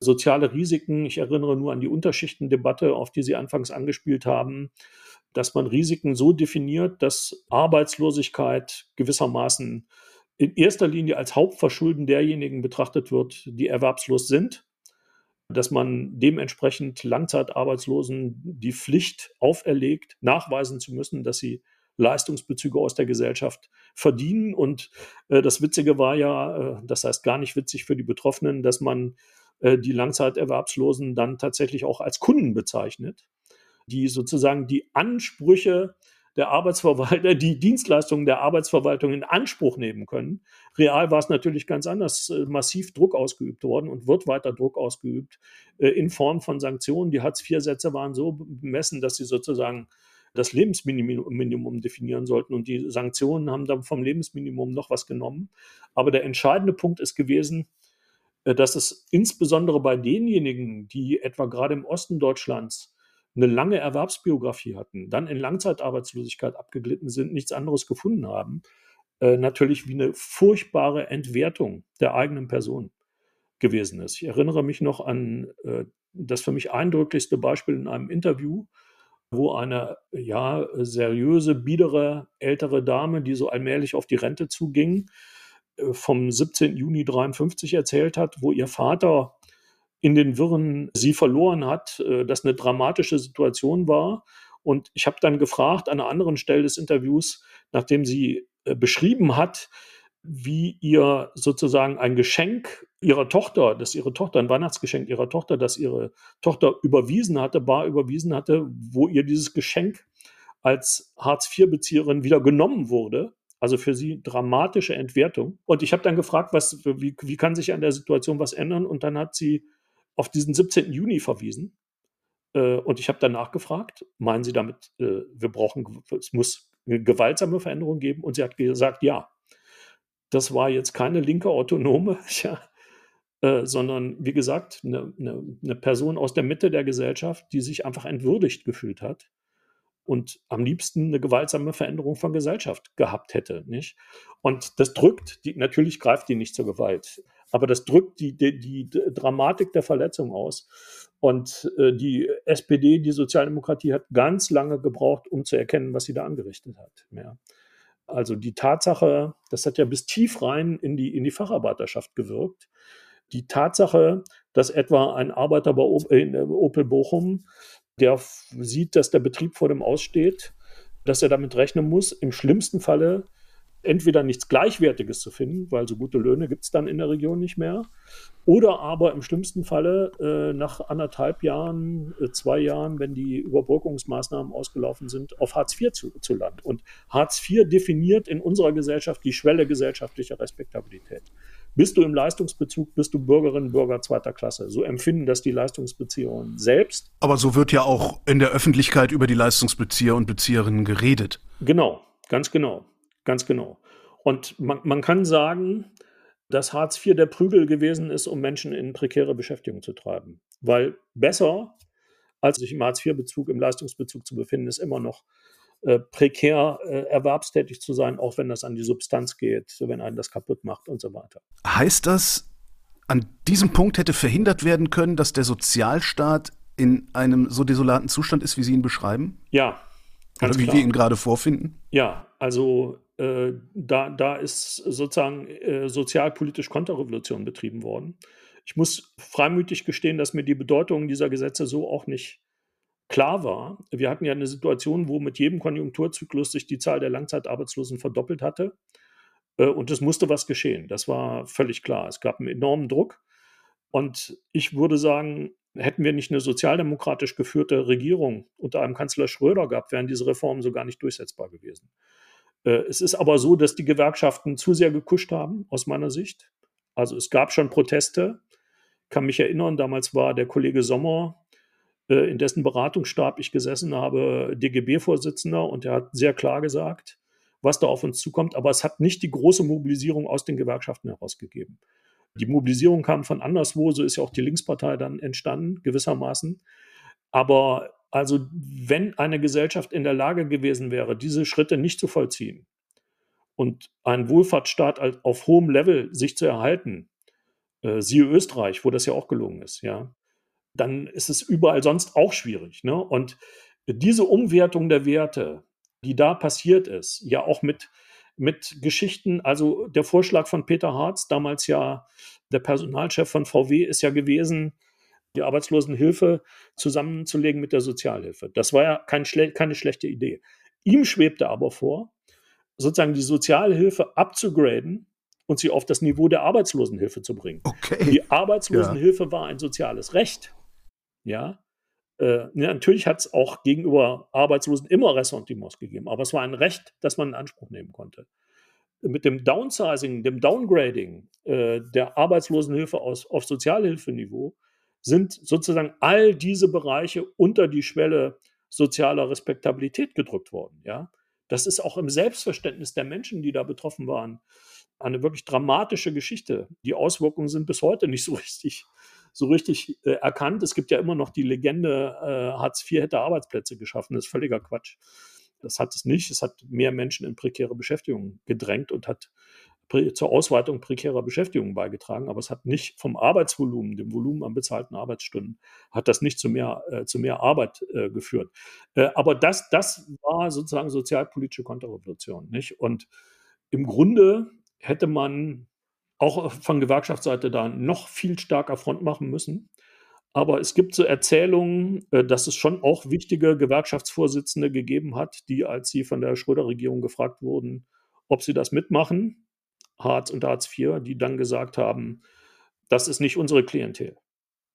soziale Risiken, ich erinnere nur an die Unterschichtendebatte, auf die Sie anfangs angespielt haben, dass man Risiken so definiert, dass Arbeitslosigkeit gewissermaßen in erster Linie als Hauptverschulden derjenigen betrachtet wird, die erwerbslos sind dass man dementsprechend Langzeitarbeitslosen die Pflicht auferlegt, nachweisen zu müssen, dass sie Leistungsbezüge aus der Gesellschaft verdienen. Und äh, das Witzige war ja, äh, das heißt gar nicht witzig für die Betroffenen, dass man äh, die Langzeiterwerbslosen dann tatsächlich auch als Kunden bezeichnet, die sozusagen die Ansprüche der Arbeitsverwalter, die Dienstleistungen der Arbeitsverwaltung in Anspruch nehmen können. Real war es natürlich ganz anders, äh, massiv Druck ausgeübt worden und wird weiter Druck ausgeübt äh, in Form von Sanktionen. Die Hartz-IV-Sätze waren so bemessen, dass sie sozusagen das Lebensminimum definieren sollten. Und die Sanktionen haben dann vom Lebensminimum noch was genommen. Aber der entscheidende Punkt ist gewesen, äh, dass es insbesondere bei denjenigen, die etwa gerade im Osten Deutschlands eine lange Erwerbsbiografie hatten, dann in Langzeitarbeitslosigkeit abgeglitten sind, nichts anderes gefunden haben, äh, natürlich wie eine furchtbare Entwertung der eigenen Person gewesen ist. Ich erinnere mich noch an äh, das für mich eindrücklichste Beispiel in einem Interview, wo eine ja seriöse, biedere ältere Dame, die so allmählich auf die Rente zuging, äh, vom 17. Juni 53 erzählt hat, wo ihr Vater in den Wirren sie verloren hat, äh, das eine dramatische Situation war. Und ich habe dann gefragt an einer anderen Stelle des Interviews, nachdem sie äh, beschrieben hat, wie ihr sozusagen ein Geschenk ihrer Tochter, dass ihre Tochter, ein Weihnachtsgeschenk ihrer Tochter, dass ihre Tochter überwiesen hatte, bar überwiesen hatte, wo ihr dieses Geschenk als Hartz-IV-Bezieherin wieder genommen wurde. Also für sie dramatische Entwertung. Und ich habe dann gefragt, was, wie, wie kann sich an der Situation was ändern? Und dann hat sie auf diesen 17. Juni verwiesen. Äh, und ich habe danach gefragt, meinen Sie damit, äh, wir brauchen, es muss eine gewaltsame Veränderung geben? Und sie hat gesagt, ja. Das war jetzt keine linke Autonome, ja, äh, sondern wie gesagt, eine, eine, eine Person aus der Mitte der Gesellschaft, die sich einfach entwürdigt gefühlt hat und am liebsten eine gewaltsame Veränderung von Gesellschaft gehabt hätte. Nicht? Und das drückt, die, natürlich greift die nicht zur Gewalt, aber das drückt die, die, die Dramatik der Verletzung aus. Und äh, die SPD, die Sozialdemokratie, hat ganz lange gebraucht, um zu erkennen, was sie da angerichtet hat. Ja. Also die Tatsache, das hat ja bis tief rein in die, in die Facharbeiterschaft gewirkt. Die Tatsache, dass etwa ein Arbeiter bei Opel Bochum, der sieht, dass der Betrieb vor dem Aussteht, dass er damit rechnen muss, im schlimmsten Falle entweder nichts Gleichwertiges zu finden, weil so gute Löhne gibt es dann in der Region nicht mehr, oder aber im schlimmsten Falle äh, nach anderthalb Jahren, äh, zwei Jahren, wenn die Überbrückungsmaßnahmen ausgelaufen sind, auf Hartz IV zu, zu landen. Und Hartz IV definiert in unserer Gesellschaft die Schwelle gesellschaftlicher Respektabilität. Bist du im Leistungsbezug, bist du Bürgerin, Bürger zweiter Klasse. So empfinden das die Leistungsbezieherinnen selbst. Aber so wird ja auch in der Öffentlichkeit über die Leistungsbezieher und Bezieherinnen geredet. Genau, ganz genau, ganz genau. Und man, man kann sagen, dass Hartz IV der Prügel gewesen ist, um Menschen in prekäre Beschäftigung zu treiben. Weil besser, als sich im Hartz-IV-Bezug, im Leistungsbezug zu befinden, ist immer noch äh, prekär äh, erwerbstätig zu sein, auch wenn das an die Substanz geht, wenn einen das kaputt macht und so weiter. Heißt das, an diesem Punkt hätte verhindert werden können, dass der Sozialstaat in einem so desolaten Zustand ist, wie Sie ihn beschreiben? Ja. Oder wie klar. wir ihn gerade vorfinden? Ja, also äh, da, da ist sozusagen äh, sozialpolitisch Konterrevolution betrieben worden. Ich muss freimütig gestehen, dass mir die Bedeutung dieser Gesetze so auch nicht klar war, wir hatten ja eine Situation, wo mit jedem Konjunkturzyklus sich die Zahl der Langzeitarbeitslosen verdoppelt hatte. Äh, und es musste was geschehen. Das war völlig klar. Es gab einen enormen Druck. Und ich würde sagen, hätten wir nicht eine sozialdemokratisch geführte Regierung unter einem Kanzler Schröder gehabt, wären diese Reformen so gar nicht durchsetzbar gewesen. Äh, es ist aber so, dass die Gewerkschaften zu sehr gekuscht haben, aus meiner Sicht. Also es gab schon Proteste. Ich kann mich erinnern, damals war der Kollege Sommer äh, in dessen Beratungsstab ich gesessen habe, DGB-Vorsitzender, und er hat sehr klar gesagt, was da auf uns zukommt. Aber es hat nicht die große Mobilisierung aus den Gewerkschaften herausgegeben. Die Mobilisierung kam von anderswo, so ist ja auch die Linkspartei dann entstanden, gewissermaßen. Aber also, wenn eine Gesellschaft in der Lage gewesen wäre, diese Schritte nicht zu vollziehen und einen Wohlfahrtsstaat auf hohem Level sich zu erhalten, äh, siehe Österreich, wo das ja auch gelungen ist, ja, dann ist es überall sonst auch schwierig. Ne? Und diese Umwertung der Werte, die da passiert ist, ja auch mit, mit Geschichten, also der Vorschlag von Peter Harz, damals ja der Personalchef von VW, ist ja gewesen, die Arbeitslosenhilfe zusammenzulegen mit der Sozialhilfe. Das war ja kein schle keine schlechte Idee. Ihm schwebte aber vor, sozusagen die Sozialhilfe abzugraden und sie auf das Niveau der Arbeitslosenhilfe zu bringen. Okay. Die Arbeitslosenhilfe ja. war ein soziales Recht. Ja, äh, natürlich hat es auch gegenüber Arbeitslosen immer Ressentiments gegeben, aber es war ein Recht, das man in Anspruch nehmen konnte. Mit dem Downsizing, dem Downgrading äh, der Arbeitslosenhilfe aus, auf Sozialhilfeniveau sind sozusagen all diese Bereiche unter die Schwelle sozialer Respektabilität gedrückt worden. Ja? Das ist auch im Selbstverständnis der Menschen, die da betroffen waren, eine wirklich dramatische Geschichte. Die Auswirkungen sind bis heute nicht so richtig so richtig äh, erkannt. Es gibt ja immer noch die Legende, äh, Hartz IV hätte Arbeitsplätze geschaffen. Das ist völliger Quatsch. Das hat es nicht. Es hat mehr Menschen in prekäre Beschäftigung gedrängt und hat zur Ausweitung prekärer Beschäftigung beigetragen, aber es hat nicht vom Arbeitsvolumen, dem Volumen an bezahlten Arbeitsstunden, hat das nicht zu mehr, äh, zu mehr Arbeit äh, geführt. Äh, aber das, das war sozusagen sozialpolitische Konterrevolution. Nicht? Und im Grunde hätte man auch von Gewerkschaftsseite da noch viel stärker Front machen müssen. Aber es gibt so Erzählungen, äh, dass es schon auch wichtige Gewerkschaftsvorsitzende gegeben hat, die, als sie von der Schröder-Regierung gefragt wurden, ob sie das mitmachen, Hartz und Hartz IV, die dann gesagt haben, das ist nicht unsere Klientel.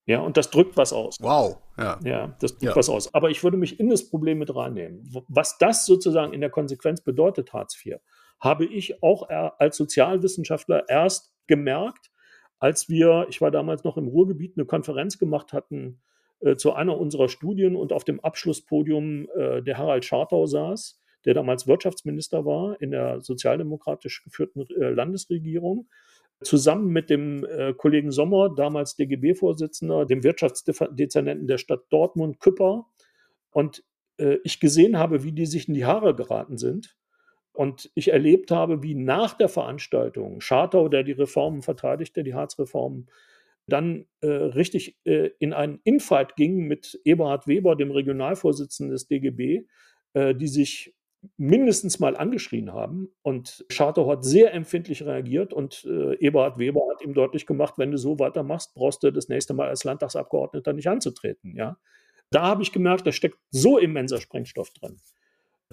Ja, und das drückt was aus. Wow. Ja, ja das drückt ja. was aus. Aber ich würde mich in das Problem mit reinnehmen. Was das sozusagen in der Konsequenz bedeutet, Hartz IV, habe ich auch als Sozialwissenschaftler erst gemerkt, als wir, ich war damals noch im Ruhrgebiet, eine Konferenz gemacht hatten äh, zu einer unserer Studien und auf dem Abschlusspodium äh, der Harald Schartau saß, der damals Wirtschaftsminister war in der sozialdemokratisch geführten äh, Landesregierung, zusammen mit dem äh, Kollegen Sommer, damals DGB-Vorsitzender, dem Wirtschaftsdezernenten der Stadt Dortmund, Küpper. Und äh, ich gesehen habe, wie die sich in die Haare geraten sind und ich erlebt habe, wie nach der Veranstaltung Schartau, der die Reformen verteidigte, die Harzreformen, dann äh, richtig äh, in einen Infight ging mit Eberhard Weber, dem Regionalvorsitzenden des DGB, äh, die sich mindestens mal angeschrien haben. Und Schartau hat sehr empfindlich reagiert und äh, Eberhard Weber hat ihm deutlich gemacht, wenn du so weitermachst, brauchst du das nächste Mal als Landtagsabgeordneter nicht anzutreten. Ja? Da habe ich gemerkt, da steckt so immenser Sprengstoff drin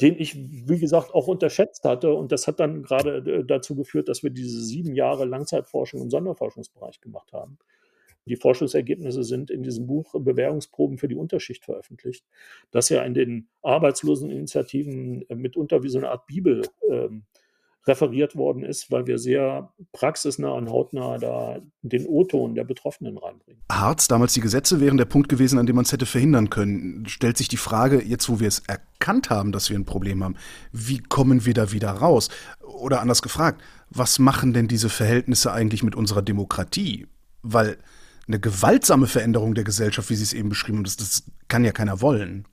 den ich, wie gesagt, auch unterschätzt hatte. Und das hat dann gerade äh, dazu geführt, dass wir diese sieben Jahre Langzeitforschung im Sonderforschungsbereich gemacht haben. Die Forschungsergebnisse sind in diesem Buch Bewährungsproben für die Unterschicht veröffentlicht, das ja in den Arbeitsloseninitiativen äh, mitunter wie so eine Art Bibel ähm, referiert worden ist, weil wir sehr praxisnah und hautnah da den O-Ton der Betroffenen reinbringen. Harz, damals die Gesetze wären der Punkt gewesen, an dem man es hätte verhindern können. Stellt sich die Frage, jetzt wo wir es erkannt haben, dass wir ein Problem haben, wie kommen wir da wieder raus? Oder anders gefragt, was machen denn diese Verhältnisse eigentlich mit unserer Demokratie? Weil eine gewaltsame Veränderung der Gesellschaft, wie Sie es eben beschrieben haben, das, das kann ja keiner wollen.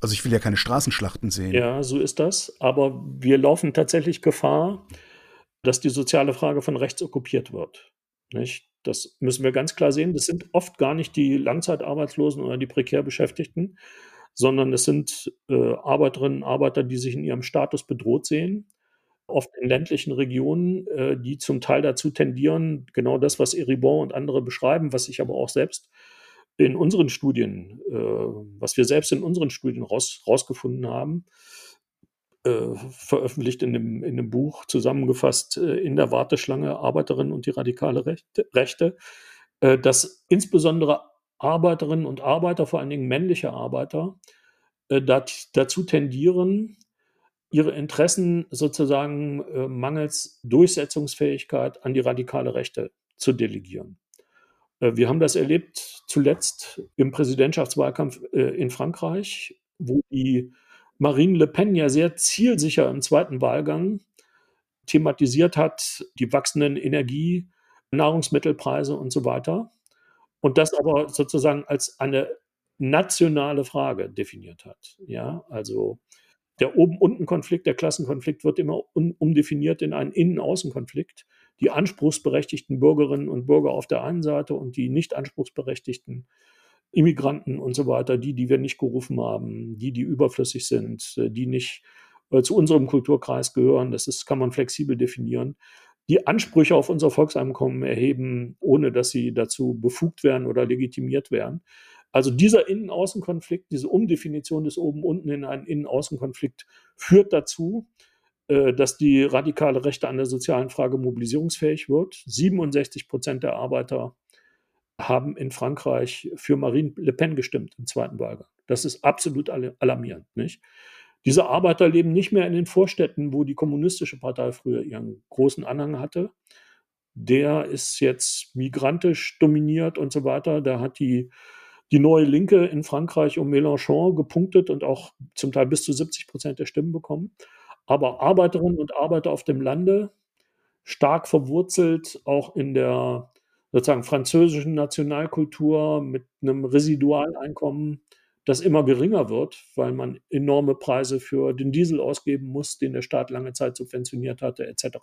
Also ich will ja keine Straßenschlachten sehen. Ja, so ist das. Aber wir laufen tatsächlich Gefahr, dass die soziale Frage von rechts okkupiert wird. Nicht? Das müssen wir ganz klar sehen. Das sind oft gar nicht die Langzeitarbeitslosen oder die prekär Beschäftigten, sondern es sind äh, Arbeiterinnen und Arbeiter, die sich in ihrem Status bedroht sehen, oft in ländlichen Regionen, äh, die zum Teil dazu tendieren, genau das, was Eribon und andere beschreiben, was ich aber auch selbst in unseren Studien, äh, was wir selbst in unseren Studien raus, rausgefunden haben, äh, veröffentlicht in dem, in dem Buch, zusammengefasst äh, in der Warteschlange Arbeiterinnen und die radikale Rechte, Rechte äh, dass insbesondere Arbeiterinnen und Arbeiter, vor allen Dingen männliche Arbeiter, äh, dazu tendieren, ihre Interessen sozusagen äh, mangels Durchsetzungsfähigkeit an die radikale Rechte zu delegieren. Äh, wir haben das erlebt zuletzt im Präsidentschaftswahlkampf äh, in Frankreich, wo die Marine Le Pen ja sehr zielsicher im zweiten Wahlgang thematisiert hat, die wachsenden Energie, Nahrungsmittelpreise und so weiter. Und das aber sozusagen als eine nationale Frage definiert hat. Ja, also der Oben-Unten-Konflikt, der Klassenkonflikt wird immer umdefiniert in einen Innen-Außen-Konflikt die anspruchsberechtigten Bürgerinnen und Bürger auf der einen Seite und die nicht anspruchsberechtigten Immigranten und so weiter, die, die wir nicht gerufen haben, die, die überflüssig sind, äh, die nicht äh, zu unserem Kulturkreis gehören, das ist, kann man flexibel definieren, die Ansprüche auf unser Volkseinkommen erheben, ohne dass sie dazu befugt werden oder legitimiert werden. Also dieser Innen-Außen-Konflikt, diese Umdefinition des Oben-Unten in einen Innen-Außen-Konflikt führt dazu, äh, dass die radikale Rechte an der sozialen Frage mobilisierungsfähig wird. 67 Prozent der Arbeiter haben in Frankreich für Marine Le Pen gestimmt im zweiten Wahlgang. Das ist absolut alarmierend. Nicht? Diese Arbeiter leben nicht mehr in den Vorstädten, wo die kommunistische Partei früher ihren großen Anhang hatte. Der ist jetzt migrantisch dominiert und so weiter. Da hat die, die neue Linke in Frankreich um Mélenchon gepunktet und auch zum Teil bis zu 70 Prozent der Stimmen bekommen aber Arbeiterinnen und Arbeiter auf dem Lande, stark verwurzelt auch in der sozusagen französischen Nationalkultur mit einem Residualeinkommen, das immer geringer wird, weil man enorme Preise für den Diesel ausgeben muss, den der Staat lange Zeit subventioniert hatte, etc.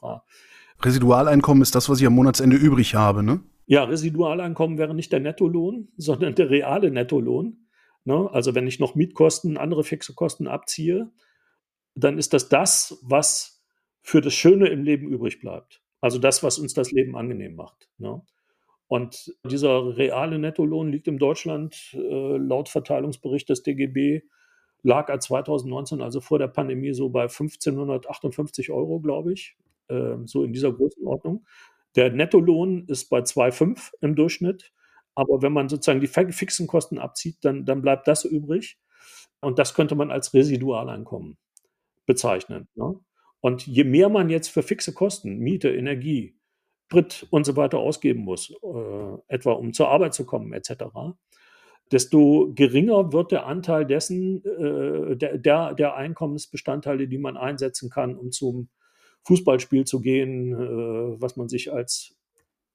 Residualeinkommen ist das, was ich am Monatsende übrig habe, ne? Ja, Residualeinkommen wäre nicht der Nettolohn, sondern der reale Nettolohn. Ne? Also wenn ich noch Mietkosten, andere fixe Kosten abziehe, dann ist das das, was für das Schöne im Leben übrig bleibt. Also das, was uns das Leben angenehm macht. Ne? Und dieser reale Nettolohn liegt in Deutschland äh, laut Verteilungsbericht des DGB lag er 2019, also vor der Pandemie, so bei 1558 Euro, glaube ich, äh, so in dieser Größenordnung. Der Nettolohn ist bei 2,5 im Durchschnitt. Aber wenn man sozusagen die fixen Kosten abzieht, dann, dann bleibt das übrig. Und das könnte man als Residualeinkommen bezeichnen. Ne? Und je mehr man jetzt für fixe Kosten, Miete, Energie, Sprit und so weiter ausgeben muss, äh, etwa um zur Arbeit zu kommen etc., desto geringer wird der Anteil dessen, äh, der, der, der, Einkommensbestandteile, die man einsetzen kann, um zum Fußballspiel zu gehen, äh, was man sich als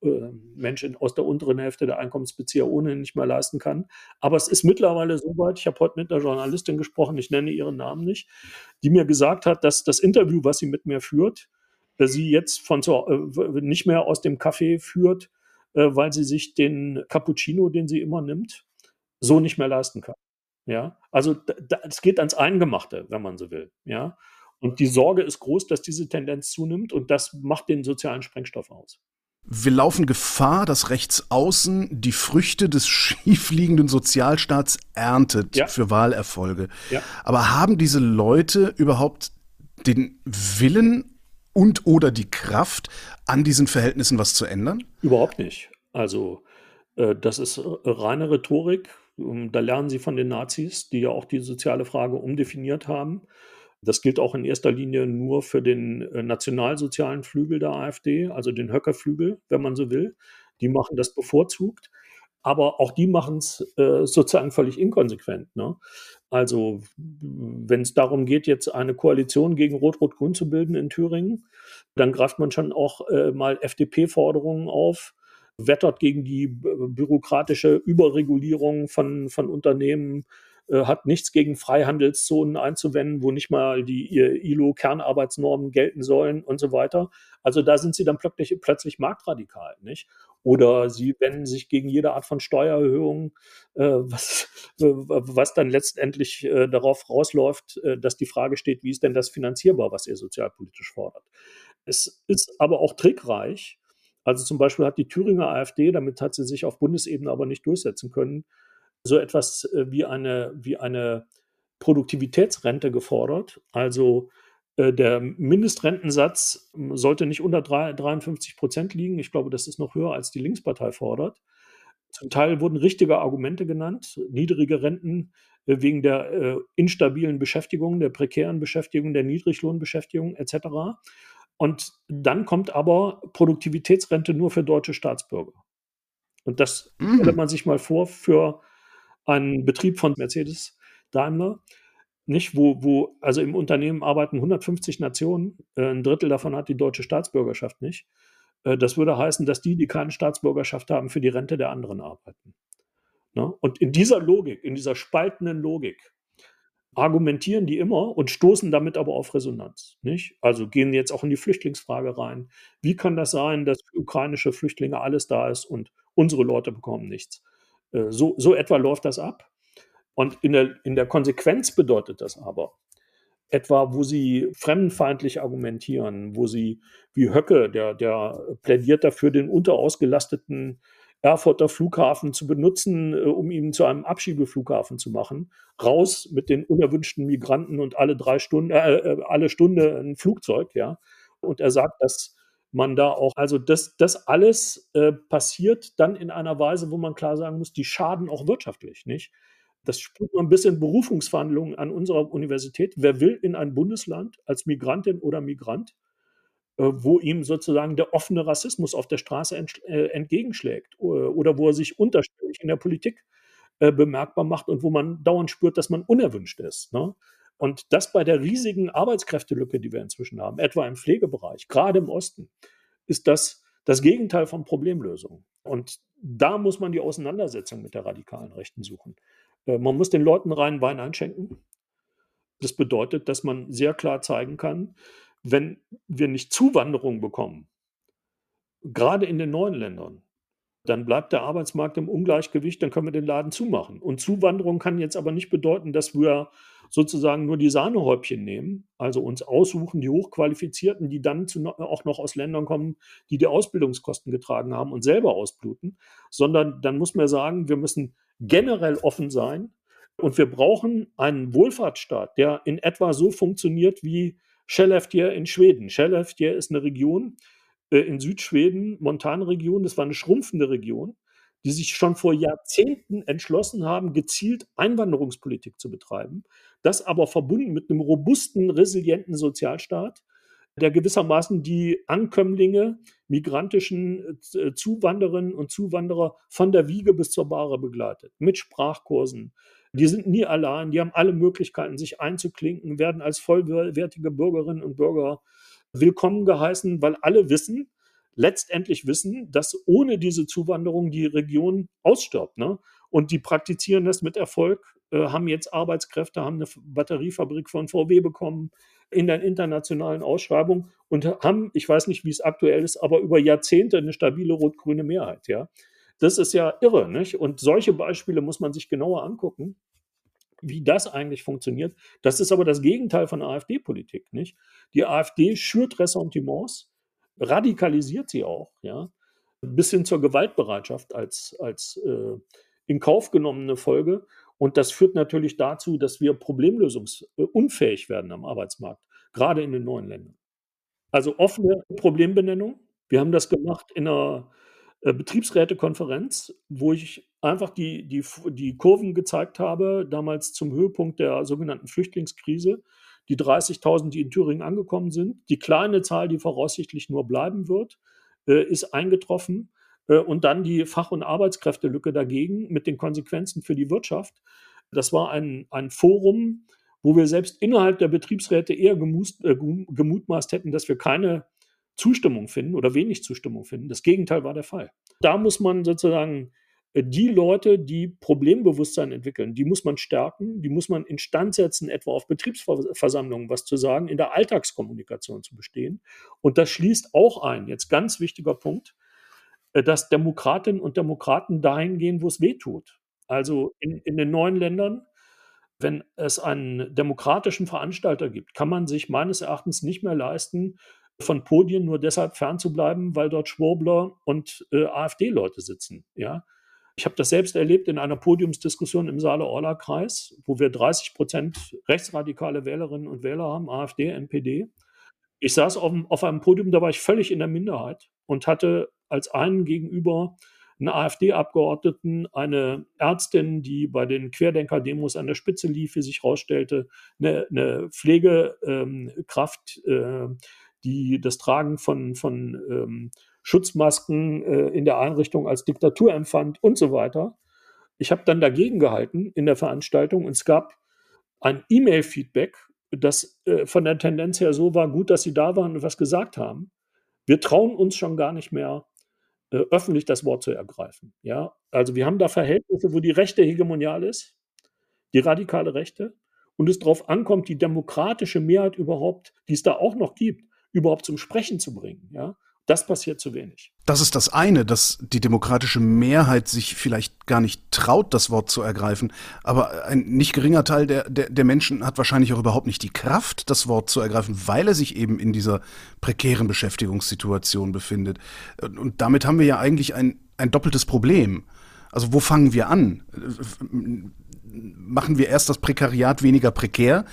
äh, Menschen aus der unteren Hälfte der Einkommensbezieher ohnehin nicht mehr leisten kann. Aber es ist mittlerweile so weit, ich habe heute mit einer Journalistin gesprochen, ich nenne ihren Namen nicht, die mir gesagt hat, dass das Interview, was sie mit mir führt, äh, sie jetzt von so, äh, nicht mehr aus dem Café führt, weil sie sich den Cappuccino, den sie immer nimmt, so nicht mehr leisten kann. Ja, also es geht ans Eingemachte, wenn man so will. Ja, und die Sorge ist groß, dass diese Tendenz zunimmt und das macht den sozialen Sprengstoff aus. Wir laufen Gefahr, dass rechts außen die Früchte des schiefliegenden Sozialstaats erntet ja. für Wahlerfolge. Ja. Aber haben diese Leute überhaupt den Willen und oder die Kraft, an diesen Verhältnissen was zu ändern? Überhaupt nicht. Also äh, das ist reine Rhetorik. Da lernen sie von den Nazis, die ja auch die soziale Frage umdefiniert haben. Das gilt auch in erster Linie nur für den äh, nationalsozialen Flügel der AfD, also den Höckerflügel, wenn man so will. Die machen das bevorzugt. Aber auch die machen es äh, sozusagen völlig inkonsequent. Ne? Also, wenn es darum geht, jetzt eine Koalition gegen Rot-Rot-Grün zu bilden in Thüringen, dann greift man schon auch äh, mal FDP-Forderungen auf, wettert gegen die bürokratische Überregulierung von, von Unternehmen, äh, hat nichts gegen Freihandelszonen einzuwenden, wo nicht mal die ILO-Kernarbeitsnormen gelten sollen und so weiter. Also da sind sie dann plötzlich, plötzlich marktradikal, nicht? Oder sie wenden sich gegen jede Art von Steuererhöhung, äh, was, äh, was dann letztendlich äh, darauf rausläuft, äh, dass die Frage steht, wie ist denn das finanzierbar, was ihr sozialpolitisch fordert. Es ist aber auch trickreich. Also zum Beispiel hat die Thüringer AfD, damit hat sie sich auf Bundesebene aber nicht durchsetzen können, so etwas äh, wie eine, wie eine Produktivitätsrente gefordert. Also äh, der Mindestrentensatz hm, sollte nicht unter 53 Prozent liegen. Ich glaube, das ist noch höher, als die Linkspartei fordert. Zum Teil wurden richtige Argumente genannt, niedrige Renten äh, wegen der instabilen Beschäftigung, der prekären Beschäftigung, der Niedriglohnbeschäftigung etc. Und dann kommt aber Produktivitätsrente nur für deutsche Staatsbürger. Und das mhm. stellt man sich mal vor für einen Betrieb von Mercedes Daimler nicht, wo, wo, also im Unternehmen arbeiten 150 Nationen, äh, ein Drittel davon hat die deutsche Staatsbürgerschaft nicht. Äh, das würde heißen, dass die, die keine Staatsbürgerschaft haben, für die Rente der anderen arbeiten. Ne? Und in dieser Logik, in dieser spaltenden Logik, argumentieren die immer und stoßen damit aber auf Resonanz. Nicht? Also gehen jetzt auch in die Flüchtlingsfrage rein. Wie kann das sein, dass für ukrainische Flüchtlinge alles da ist und unsere Leute bekommen nichts? Äh, so, so etwa läuft das ab. Und in der, in der Konsequenz bedeutet das aber, etwa wo sie fremdenfeindlich argumentieren, wo sie wie Höcke, der, der plädiert dafür, den unterausgelasteten Erfurter Flughafen zu benutzen, äh, um ihn zu einem Abschiebeflughafen zu machen. Raus mit den unerwünschten Migranten und alle drei Stunden, äh, äh, alle Stunde ein Flugzeug, ja. Und er sagt, dass man da auch, also das, das alles äh, passiert dann in einer Weise, wo man klar sagen muss, die schaden auch wirtschaftlich, nicht? Das spürt man bis in Berufungsverhandlungen an unserer Universität. Wer will in ein Bundesland als Migrantin oder Migrant, äh, wo ihm sozusagen der offene Rassismus auf der Straße äh, entgegenschlägt äh, oder wo er sich unterschwellig in der Politik bemerkbar macht und wo man dauernd spürt, dass man unerwünscht ist. Ne? Und das bei der riesigen Arbeitskräftelücke, die wir inzwischen haben, etwa im Pflegebereich, gerade im Osten, ist das das Gegenteil von Problemlösung. Und da muss man die Auseinandersetzung mit der radikalen Rechten suchen. Äh, man muss den Leuten reinen Wein einschenken. Das bedeutet, dass man sehr klar zeigen kann, wenn wir nicht Zuwanderung bekommen, gerade in den neuen Ländern, dann bleibt der Arbeitsmarkt im Ungleichgewicht, dann können wir den Laden zumachen. Und Zuwanderung kann jetzt aber nicht bedeuten, dass wir sozusagen nur die Sahnehäubchen nehmen, also uns aussuchen, die Hochqualifizierten, die dann zu, auch noch aus Ländern kommen, die die Ausbildungskosten getragen haben und selber ausbluten, sondern dann muss man sagen, wir müssen generell offen sein und wir brauchen einen Wohlfahrtsstaat, der in etwa so funktioniert wie Skellefteå in Schweden. Skellefteå ist eine Region in Südschweden, Montanregion, das war eine schrumpfende Region, die sich schon vor Jahrzehnten entschlossen haben, gezielt Einwanderungspolitik zu betreiben, das aber verbunden mit einem robusten, resilienten Sozialstaat, der gewissermaßen die Ankömmlinge, migrantischen äh, Zuwanderinnen und Zuwanderer von der Wiege bis zur Bahre begleitet, mit Sprachkursen. Die sind nie allein, die haben alle Möglichkeiten, sich einzuklinken, werden als vollwertige Bürgerinnen und Bürger willkommen geheißen, weil alle wissen, letztendlich wissen, dass ohne diese Zuwanderung die Region ausstirbt. Ne? Und die praktizieren das mit Erfolg, äh, haben jetzt Arbeitskräfte, haben eine Batteriefabrik von VW bekommen in der internationalen Ausschreibung und haben, ich weiß nicht, wie es aktuell ist, aber über Jahrzehnte eine stabile rot-grüne Mehrheit. Ja? Das ist ja irre. Nicht? Und solche Beispiele muss man sich genauer angucken wie das eigentlich funktioniert. Das ist aber das Gegenteil von AfD-Politik, nicht? Die AfD schürt Ressentiments, radikalisiert sie auch, ja. bis hin zur Gewaltbereitschaft als, als äh, in Kauf genommene Folge. Und das führt natürlich dazu, dass wir problemlösungsunfähig werden am Arbeitsmarkt, gerade in den neuen Ländern. Also offene Problembenennung. Wir haben das gemacht in einer äh, Betriebsrätekonferenz, wo ich einfach die, die, die Kurven gezeigt habe, damals zum Höhepunkt der sogenannten Flüchtlingskrise. Die 30.000, die in Thüringen angekommen sind, die kleine Zahl, die voraussichtlich nur bleiben wird, äh, ist eingetroffen. Äh, und dann die Fach- und Arbeitskräftelücke dagegen mit den Konsequenzen für die Wirtschaft. Das war ein, ein Forum, wo wir selbst innerhalb der Betriebsräte eher gemust, äh, gemutmaßt hätten, dass wir keine Zustimmung finden oder wenig Zustimmung finden. Das Gegenteil war der Fall. Da muss man sozusagen äh, die Leute, die Problembewusstsein entwickeln, die muss man stärken, die muss man instand setzen, etwa auf Betriebsversammlungen was zu sagen, in der Alltagskommunikation zu bestehen. Und das schließt auch ein, jetzt ganz wichtiger Punkt, äh, dass Demokratinnen und Demokraten dahin gehen, wo es weh tut. Also in, in den neuen Ländern, wenn es einen demokratischen Veranstalter gibt, kann man sich meines Erachtens nicht mehr leisten, von Podien nur deshalb fernzubleiben, weil dort Schwurbler und äh, AfD-Leute sitzen. Ja? Ich habe das selbst erlebt in einer Podiumsdiskussion im Saale-Orla-Kreis, wo wir 30 Prozent rechtsradikale Wählerinnen und Wähler haben, AfD, NPD. Ich saß auf, auf einem Podium, da war ich völlig in der Minderheit und hatte als einen gegenüber einen AfD-Abgeordneten, eine Ärztin, die bei den Querdenker-Demos an der Spitze lief, wie sich herausstellte, eine, eine Pflegekraft, ähm, äh, die das Tragen von, von ähm, Schutzmasken äh, in der Einrichtung als Diktatur empfand und so weiter. Ich habe dann dagegen gehalten in der Veranstaltung und es gab ein E-Mail-Feedback, das äh, von der Tendenz her so war, gut, dass Sie da waren und was gesagt haben. Wir trauen uns schon gar nicht mehr äh, öffentlich das Wort zu ergreifen. Ja, also wir haben da Verhältnisse, wo die Rechte hegemonial ist, die radikale Rechte, und es darauf ankommt, die demokratische Mehrheit überhaupt, die es da auch noch gibt, überhaupt zum Sprechen zu bringen. Ja, das passiert zu wenig. Das ist das eine, dass die demokratische Mehrheit sich vielleicht gar nicht traut, das Wort zu ergreifen. Aber ein nicht geringer Teil der, der, der Menschen hat wahrscheinlich auch überhaupt nicht die Kraft, das Wort zu ergreifen, weil er sich eben in dieser prekären Beschäftigungssituation befindet. Und damit haben wir ja eigentlich ein, ein doppeltes Problem. Also wo fangen wir an? Machen wir erst das Prekariat weniger prekär?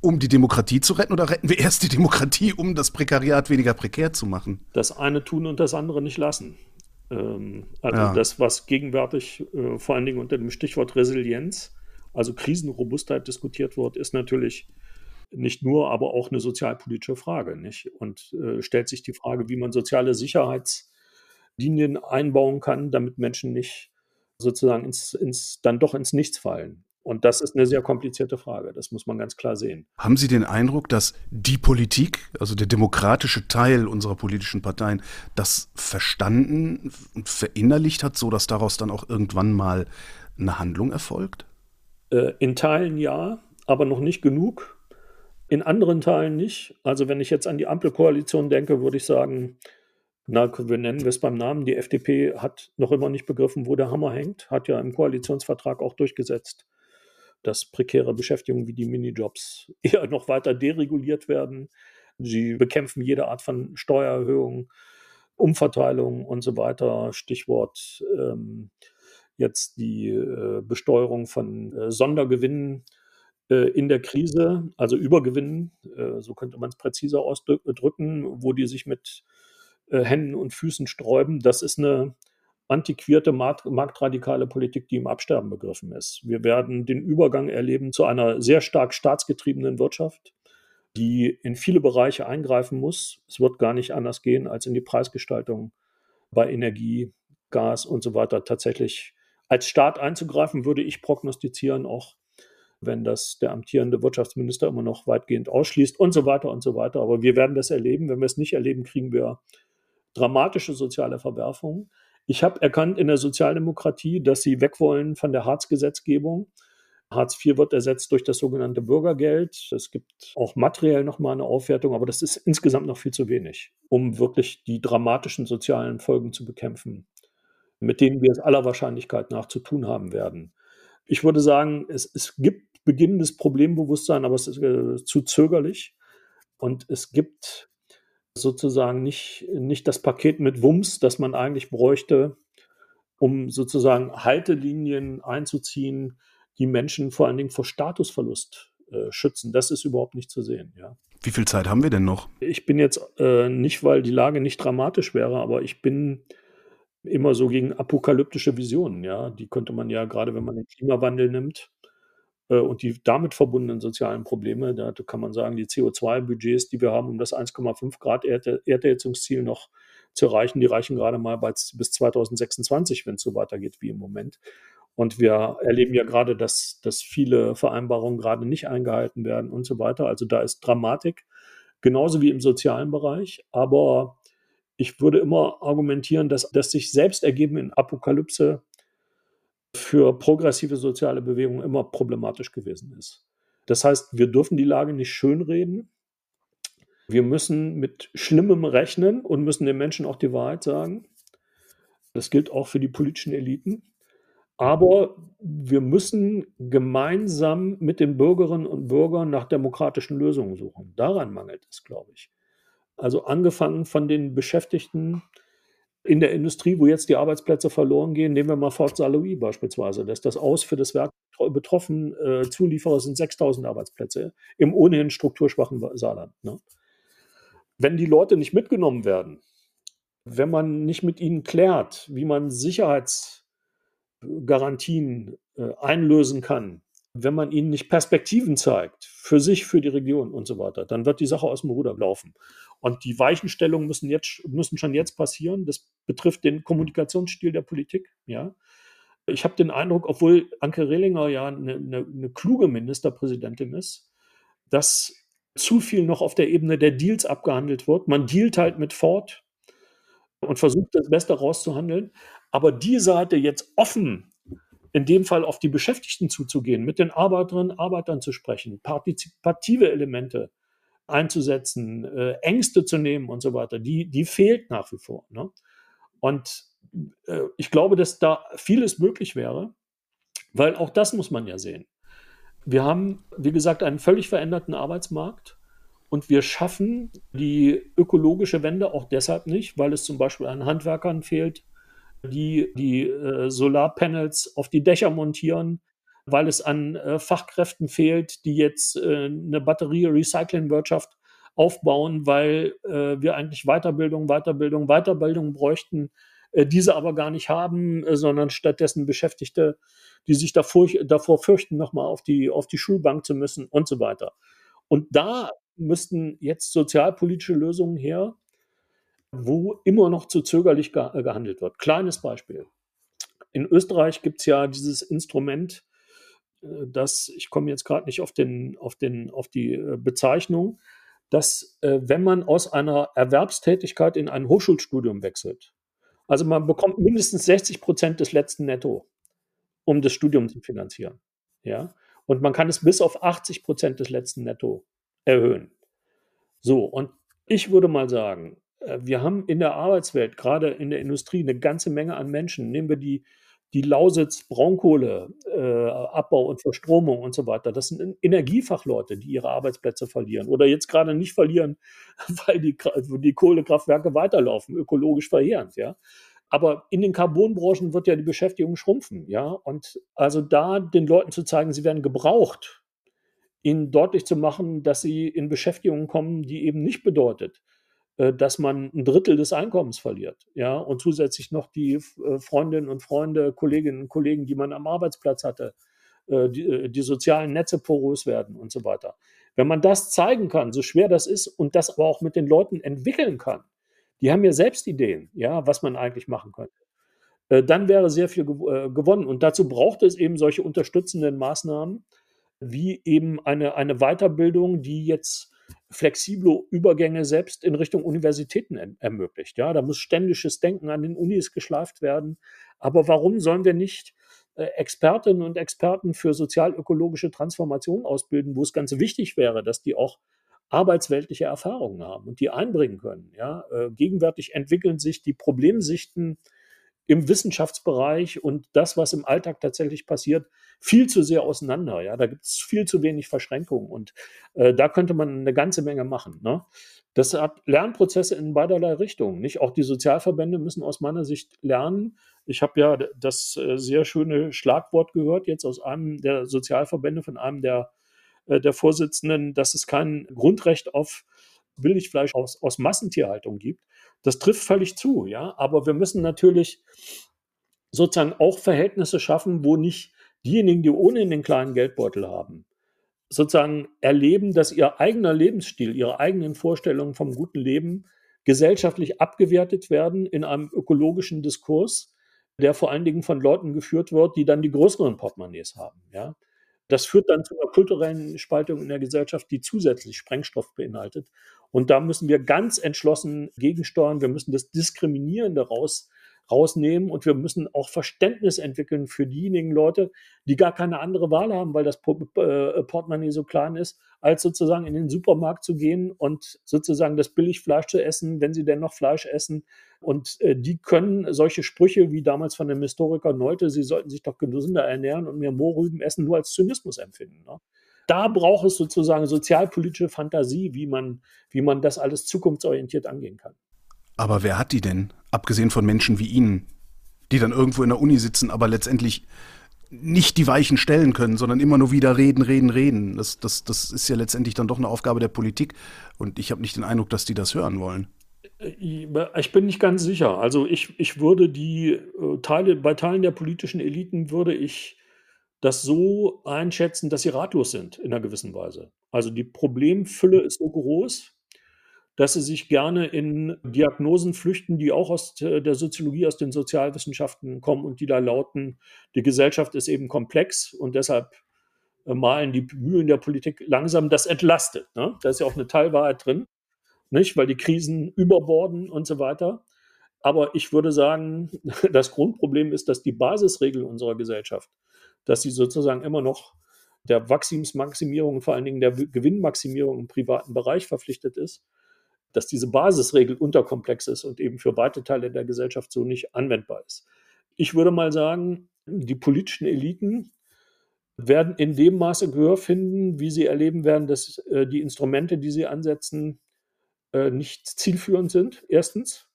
Um die Demokratie zu retten oder retten wir erst die Demokratie, um das Prekariat weniger prekär zu machen? Das eine tun und das andere nicht lassen. Ähm, also ja. das, was gegenwärtig äh, vor allen Dingen unter dem Stichwort Resilienz, also Krisenrobustheit diskutiert wird, ist natürlich nicht nur, aber auch eine sozialpolitische Frage. Nicht? Und äh, stellt sich die Frage, wie man soziale Sicherheitslinien einbauen kann, damit Menschen nicht sozusagen ins, ins, dann doch ins Nichts fallen. Und das ist eine sehr komplizierte Frage, das muss man ganz klar sehen. Haben Sie den Eindruck, dass die Politik, also der demokratische Teil unserer politischen Parteien, das verstanden und verinnerlicht hat, so dass daraus dann auch irgendwann mal eine Handlung erfolgt? Äh, in Teilen ja, aber noch nicht genug. In anderen Teilen nicht. Also wenn ich jetzt an die Ampelkoalition denke, würde ich sagen, na, wir nennen wir es beim Namen. Die FDP hat noch immer nicht begriffen, wo der Hammer hängt, hat ja im Koalitionsvertrag auch durchgesetzt, dass prekäre Beschäftigungen wie die Minijobs eher noch weiter dereguliert werden. Sie bekämpfen jede Art von Steuererhöhung, Umverteilung und so weiter. Stichwort ähm, jetzt die äh, Besteuerung von äh, Sondergewinnen äh, in der Krise, also Übergewinnen, äh, so könnte man es präziser ausdrücken, wo die sich mit äh, Händen und Füßen sträuben. Das ist eine antiquierte marktradikale Politik, die im Absterben begriffen ist. Wir werden den Übergang erleben zu einer sehr stark staatsgetriebenen Wirtschaft, die in viele Bereiche eingreifen muss. Es wird gar nicht anders gehen, als in die Preisgestaltung bei Energie, Gas und so weiter tatsächlich als Staat einzugreifen, würde ich prognostizieren, auch wenn das der amtierende Wirtschaftsminister immer noch weitgehend ausschließt und so weiter und so weiter. Aber wir werden das erleben. Wenn wir es nicht erleben, kriegen wir dramatische soziale Verwerfungen. Ich habe erkannt in der Sozialdemokratie, dass sie weg wollen von der Hartz-Gesetzgebung. Hartz IV wird ersetzt durch das sogenannte Bürgergeld. Es gibt auch materiell nochmal eine Aufwertung, aber das ist insgesamt noch viel zu wenig, um wirklich die dramatischen sozialen Folgen zu bekämpfen, mit denen wir es aller Wahrscheinlichkeit nach zu tun haben werden. Ich würde sagen, es, es gibt beginnendes Problembewusstsein, aber es ist äh, zu zögerlich. Und es gibt sozusagen nicht, nicht das Paket mit Wumms, das man eigentlich bräuchte, um sozusagen Haltelinien einzuziehen, die Menschen vor allen Dingen vor Statusverlust äh, schützen. Das ist überhaupt nicht zu sehen, ja. Wie viel Zeit haben wir denn noch? Ich bin jetzt äh, nicht, weil die Lage nicht dramatisch wäre, aber ich bin immer so gegen apokalyptische Visionen, ja. Die könnte man ja, gerade wenn man den Klimawandel nimmt, und die damit verbundenen sozialen Probleme, da kann man sagen, die CO2-Budgets, die wir haben, um das 1,5 Grad Erderhitzungsziel noch zu erreichen, die reichen gerade mal bis 2026, wenn es so weitergeht wie im Moment. Und wir erleben ja gerade, dass, dass viele Vereinbarungen gerade nicht eingehalten werden und so weiter. Also da ist Dramatik, genauso wie im sozialen Bereich. Aber ich würde immer argumentieren, dass das sich selbst ergeben in Apokalypse für progressive soziale Bewegungen immer problematisch gewesen ist. Das heißt, wir dürfen die Lage nicht schönreden. Wir müssen mit Schlimmem rechnen und müssen den Menschen auch die Wahrheit sagen. Das gilt auch für die politischen Eliten. Aber wir müssen gemeinsam mit den Bürgerinnen und Bürgern nach demokratischen Lösungen suchen. Daran mangelt es, glaube ich. Also angefangen von den Beschäftigten in der Industrie, wo jetzt die Arbeitsplätze verloren gehen, nehmen wir mal Fort Saint-Louis beispielsweise, dass das aus für das Werk betroffen, äh, Zulieferer sind 6000 Arbeitsplätze im ohnehin strukturschwachen Saarland. Ne? Wenn die Leute nicht mitgenommen werden, wenn man nicht mit ihnen klärt, wie man Sicherheitsgarantien äh, einlösen kann, wenn man ihnen nicht Perspektiven zeigt, für sich, für die Region und so weiter, dann wird die Sache aus dem Ruder laufen. Und die Weichenstellungen müssen jetzt, müssen schon jetzt passieren. Das betrifft den Kommunikationsstil der Politik, ja. Ich habe den Eindruck, obwohl Anke Rehlinger ja eine, eine, eine kluge Ministerpräsidentin ist, dass zu viel noch auf der Ebene der Deals abgehandelt wird. Man dealt halt mit Ford und versucht das Beste rauszuhandeln. Aber die Seite jetzt offen in dem Fall auf die Beschäftigten zuzugehen, mit den Arbeiterinnen und Arbeitern zu sprechen, partizipative Elemente einzusetzen, äh, Ängste zu nehmen und so weiter, die, die fehlt nach wie vor. Ne? Und äh, ich glaube, dass da vieles möglich wäre, weil auch das muss man ja sehen. Wir haben, wie gesagt, einen völlig veränderten Arbeitsmarkt und wir schaffen die ökologische Wende auch deshalb nicht, weil es zum Beispiel an Handwerkern fehlt, die die äh, Solarpanels auf die Dächer montieren, weil es an äh, Fachkräften fehlt, die jetzt äh, eine Batterie-Recycling-Wirtschaft aufbauen, weil äh, wir eigentlich Weiterbildung, Weiterbildung, Weiterbildung bräuchten, äh, diese aber gar nicht haben, äh, sondern stattdessen Beschäftigte, die sich davor, davor fürchten, nochmal auf die, auf die Schulbank zu müssen und so weiter. Und da müssten jetzt sozialpolitische Lösungen her, wo immer noch zu zögerlich ge gehandelt wird. Kleines Beispiel. In Österreich gibt es ja dieses Instrument, äh, das, ich komme jetzt gerade nicht auf, den, auf, den, auf die äh, Bezeichnung, dass äh, wenn man aus einer Erwerbstätigkeit in ein Hochschulstudium wechselt, also man bekommt mindestens 60 Prozent des letzten Netto, um das Studium zu finanzieren. Ja? Und man kann es bis auf 80 Prozent des letzten Netto erhöhen. So, und ich würde mal sagen, wir haben in der Arbeitswelt, gerade in der Industrie, eine ganze Menge an Menschen. Nehmen wir die, die Lausitz Braunkohle, äh, Abbau und Verstromung und so weiter. Das sind Energiefachleute, die ihre Arbeitsplätze verlieren oder jetzt gerade nicht verlieren, weil die, die Kohlekraftwerke weiterlaufen, ökologisch verheerend, ja. Aber in den Carbonbranchen wird ja die Beschäftigung schrumpfen, ja. Und also da den Leuten zu zeigen, sie werden gebraucht, ihnen deutlich zu machen, dass sie in Beschäftigungen kommen, die eben nicht bedeutet, dass man ein Drittel des Einkommens verliert, ja, und zusätzlich noch die äh, Freundinnen und Freunde, Kolleginnen und Kollegen, die man am Arbeitsplatz hatte, äh, die, die sozialen Netze porös werden und so weiter. Wenn man das zeigen kann, so schwer das ist und das aber auch mit den Leuten entwickeln kann, die haben ja selbst Ideen, ja, was man eigentlich machen könnte dann wäre sehr viel gewonnen. Und dazu braucht es eben solche unterstützenden Maßnahmen, wie eben eine, eine Weiterbildung, die jetzt flexible Übergänge selbst in Richtung Universitäten ermöglicht. Ja, da muss ständisches Denken an den Unis geschleift werden. Aber warum sollen wir nicht äh, Expertinnen und Experten für sozialökologische Transformation ausbilden, wo es ganz wichtig wäre, dass die auch arbeitsweltliche Erfahrungen haben und die einbringen können. Ja, äh, gegenwärtig entwickeln sich die Problemsichten im Wissenschaftsbereich und das, was im Alltag tatsächlich passiert, viel zu sehr auseinander. Ja, da gibt es viel zu wenig Verschränkungen und äh, da könnte man eine ganze Menge machen. Ne? Das hat Lernprozesse in beiderlei Richtungen. Nicht auch die Sozialverbände müssen aus meiner Sicht lernen. Ich habe ja das äh, sehr schöne Schlagwort gehört jetzt aus einem der Sozialverbände von einem der äh, der Vorsitzenden, dass es kein Grundrecht auf Billigfleisch aus, aus Massentierhaltung gibt. Das trifft völlig zu, ja. Aber wir müssen natürlich sozusagen auch Verhältnisse schaffen, wo nicht diejenigen, die ohnehin den kleinen Geldbeutel haben, sozusagen erleben, dass ihr eigener Lebensstil, ihre eigenen Vorstellungen vom guten Leben gesellschaftlich abgewertet werden in einem ökologischen Diskurs, der vor allen Dingen von Leuten geführt wird, die dann die größeren Portemonnaies haben. Ja? Das führt dann zu einer kulturellen Spaltung in der Gesellschaft, die zusätzlich Sprengstoff beinhaltet. Und da müssen wir ganz entschlossen gegensteuern. Wir müssen das Diskriminierende raus, rausnehmen und wir müssen auch Verständnis entwickeln für diejenigen Leute, die gar keine andere Wahl haben, weil das äh, Portemonnaie so klein ist, als sozusagen in den Supermarkt zu gehen und sozusagen das Billigfleisch zu essen, wenn sie denn noch Fleisch essen. Und äh, die können solche Sprüche wie damals von dem Historiker Neute, sie sollten sich doch gesünder ernähren und mehr Mohrrüben essen, nur als Zynismus empfinden. Ne? Da braucht es sozusagen sozialpolitische Fantasie, wie man, wie man das alles zukunftsorientiert angehen kann. Aber wer hat die denn, abgesehen von Menschen wie Ihnen, die dann irgendwo in der Uni sitzen, aber letztendlich nicht die Weichen stellen können, sondern immer nur wieder reden, reden, reden. Das, das, das ist ja letztendlich dann doch eine Aufgabe der Politik. Und ich habe nicht den Eindruck, dass die das hören wollen. Ich bin nicht ganz sicher. Also ich, ich würde die äh, Teile, bei Teilen der politischen Eliten würde ich das so einschätzen, dass sie ratlos sind in einer gewissen Weise. Also die Problemfülle ist so groß, dass sie sich gerne in Diagnosen flüchten, die auch aus der Soziologie, aus den Sozialwissenschaften kommen und die da lauten, die Gesellschaft ist eben komplex und deshalb äh, malen die Mühlen der Politik langsam. Das entlastet. Ne? Da ist ja auch eine Teilwahrheit drin, nicht? weil die Krisen überborden und so weiter. Aber ich würde sagen, das Grundproblem ist, dass die Basisregel unserer Gesellschaft, dass sie sozusagen immer noch der Wachstumsmaximierung und vor allen Dingen der Gewinnmaximierung im privaten Bereich verpflichtet ist dass diese Basisregel unterkomplex ist und eben für weite Teile der Gesellschaft so nicht anwendbar ist. Ich würde mal sagen, die politischen Eliten werden in dem Maße Gehör finden, wie sie erleben werden, dass äh, die Instrumente, die sie ansetzen, äh, nicht zielführend sind. Erstens.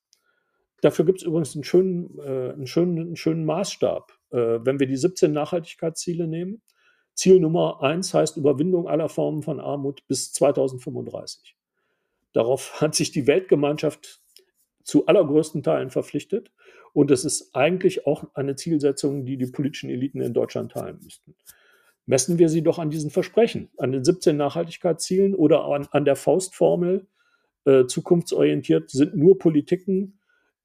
Dafür gibt es übrigens einen schönen, äh, einen, schönen, einen schönen Maßstab. Wenn wir die 17 Nachhaltigkeitsziele nehmen, Ziel Nummer eins heißt Überwindung aller Formen von Armut bis 2035. Darauf hat sich die Weltgemeinschaft zu allergrößten Teilen verpflichtet. Und es ist eigentlich auch eine Zielsetzung, die die politischen Eliten in Deutschland teilen müssten. Messen wir sie doch an diesen Versprechen, an den 17 Nachhaltigkeitszielen oder an, an der Faustformel, äh, zukunftsorientiert sind nur Politiken,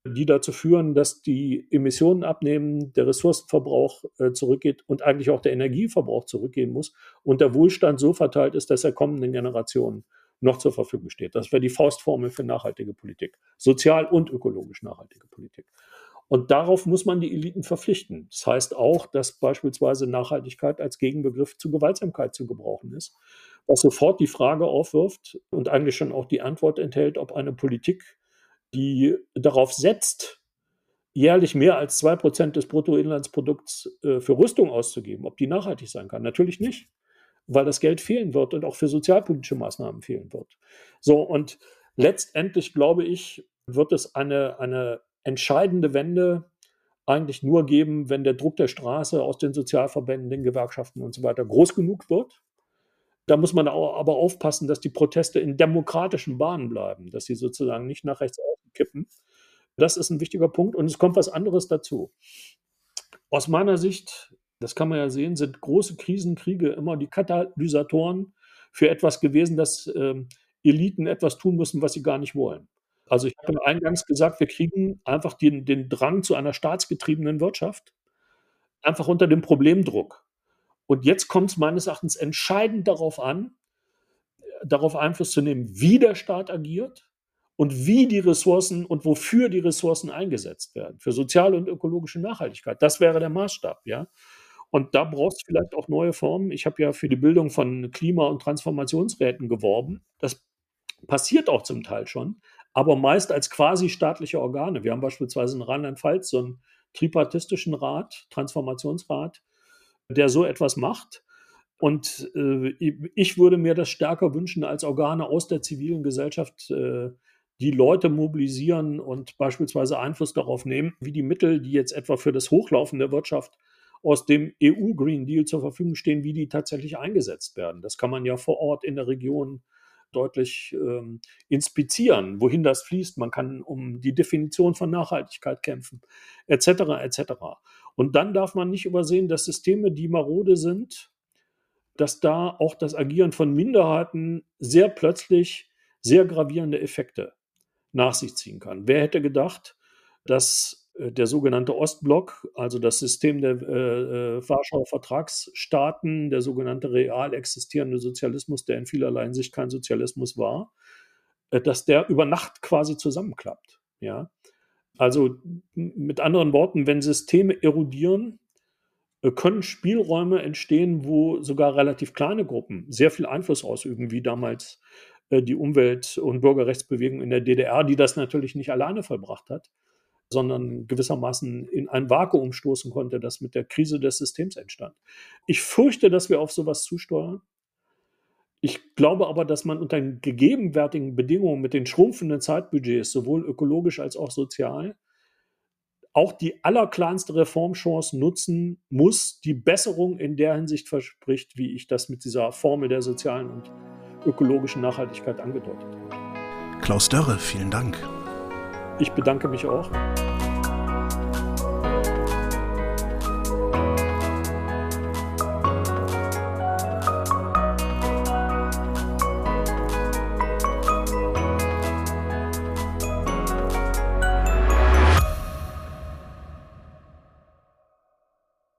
die dazu führen, dass die Emissionen abnehmen, der Ressourcenverbrauch äh, zurückgeht und eigentlich auch der Energieverbrauch zurückgehen muss und der Wohlstand so verteilt ist, dass er kommenden Generationen noch zur Verfügung steht. Das wäre die Faustformel für nachhaltige Politik, sozial und ökologisch nachhaltige Politik. Und darauf muss man die Eliten verpflichten. Das heißt auch, dass beispielsweise Nachhaltigkeit als Gegenbegriff zu Gewaltsamkeit zu gebrauchen ist, was sofort die Frage aufwirft und eigentlich schon auch die Antwort enthält, ob eine Politik, die darauf setzt, jährlich mehr als zwei Prozent des Bruttoinlandsprodukts äh, für Rüstung auszugeben, ob die nachhaltig sein kann. Natürlich nicht weil das Geld fehlen wird und auch für sozialpolitische Maßnahmen fehlen wird. So, und letztendlich glaube ich, wird es eine, eine entscheidende Wende eigentlich nur geben, wenn der Druck der Straße aus den Sozialverbänden, den Gewerkschaften und so weiter groß genug wird. Da muss man aber aufpassen, dass die Proteste in demokratischen Bahnen bleiben, dass sie sozusagen nicht nach rechts kippen. Das ist ein wichtiger Punkt und es kommt was anderes dazu. Aus meiner Sicht das kann man ja sehen, sind große Krisenkriege immer die Katalysatoren für etwas gewesen, dass ähm, Eliten etwas tun müssen, was sie gar nicht wollen. Also ich habe eingangs gesagt, wir kriegen einfach den, den Drang zu einer staatsgetriebenen Wirtschaft, einfach unter dem Problemdruck. Und jetzt kommt es meines Erachtens entscheidend darauf an, darauf Einfluss zu nehmen, wie der Staat agiert und wie die Ressourcen und wofür die Ressourcen eingesetzt werden, für soziale und ökologische Nachhaltigkeit. Das wäre der Maßstab, ja. Und da brauchst du vielleicht auch neue Formen. Ich habe ja für die Bildung von Klima- und Transformationsräten geworben. Das passiert auch zum Teil schon, aber meist als quasi staatliche Organe. Wir haben beispielsweise in Rheinland-Pfalz so ein tripartistischen Rat, Transformationsrat, der so etwas macht. Und äh, ich würde mir das stärker wünschen, als Organe aus der zivilen Gesellschaft äh, die Leute mobilisieren und beispielsweise Einfluss darauf nehmen, wie die Mittel, die jetzt etwa für das Hochlaufen der Wirtschaft aus dem EU-Green Deal zur Verfügung stehen, wie die tatsächlich eingesetzt werden. Das kann man ja vor Ort in der Region deutlich ähm, inspizieren, wohin das fließt. Man kann um die Definition von Nachhaltigkeit kämpfen, etc. etc. Und dann darf man nicht übersehen, dass Systeme, die marode sind, dass da auch das Agieren von Minderheiten sehr plötzlich sehr gravierende Effekte nach sich ziehen kann. Wer hätte gedacht, dass der sogenannte Ostblock, also das System der äh, äh, Warschauer Vertragsstaaten, der sogenannte real existierende Sozialismus, der in vielerlei Hinsicht kein Sozialismus war, äh, dass der über Nacht quasi zusammenklappt. Ja? Also mit anderen Worten, wenn Systeme erodieren, äh, können Spielräume entstehen, wo sogar relativ kleine Gruppen sehr viel Einfluss ausüben, wie damals äh, die Umwelt- und Bürgerrechtsbewegung in der DDR, die das natürlich nicht alleine vollbracht hat sondern gewissermaßen in ein Vakuum stoßen konnte, das mit der Krise des Systems entstand. Ich fürchte, dass wir auf sowas zusteuern. Ich glaube aber, dass man unter gegebenwärtigen Bedingungen mit den schrumpfenden Zeitbudgets, sowohl ökologisch als auch sozial, auch die allerkleinste Reformchance nutzen muss, die Besserung in der Hinsicht verspricht, wie ich das mit dieser Formel der sozialen und ökologischen Nachhaltigkeit angedeutet habe. Klaus Dörre, vielen Dank. Ich bedanke mich auch.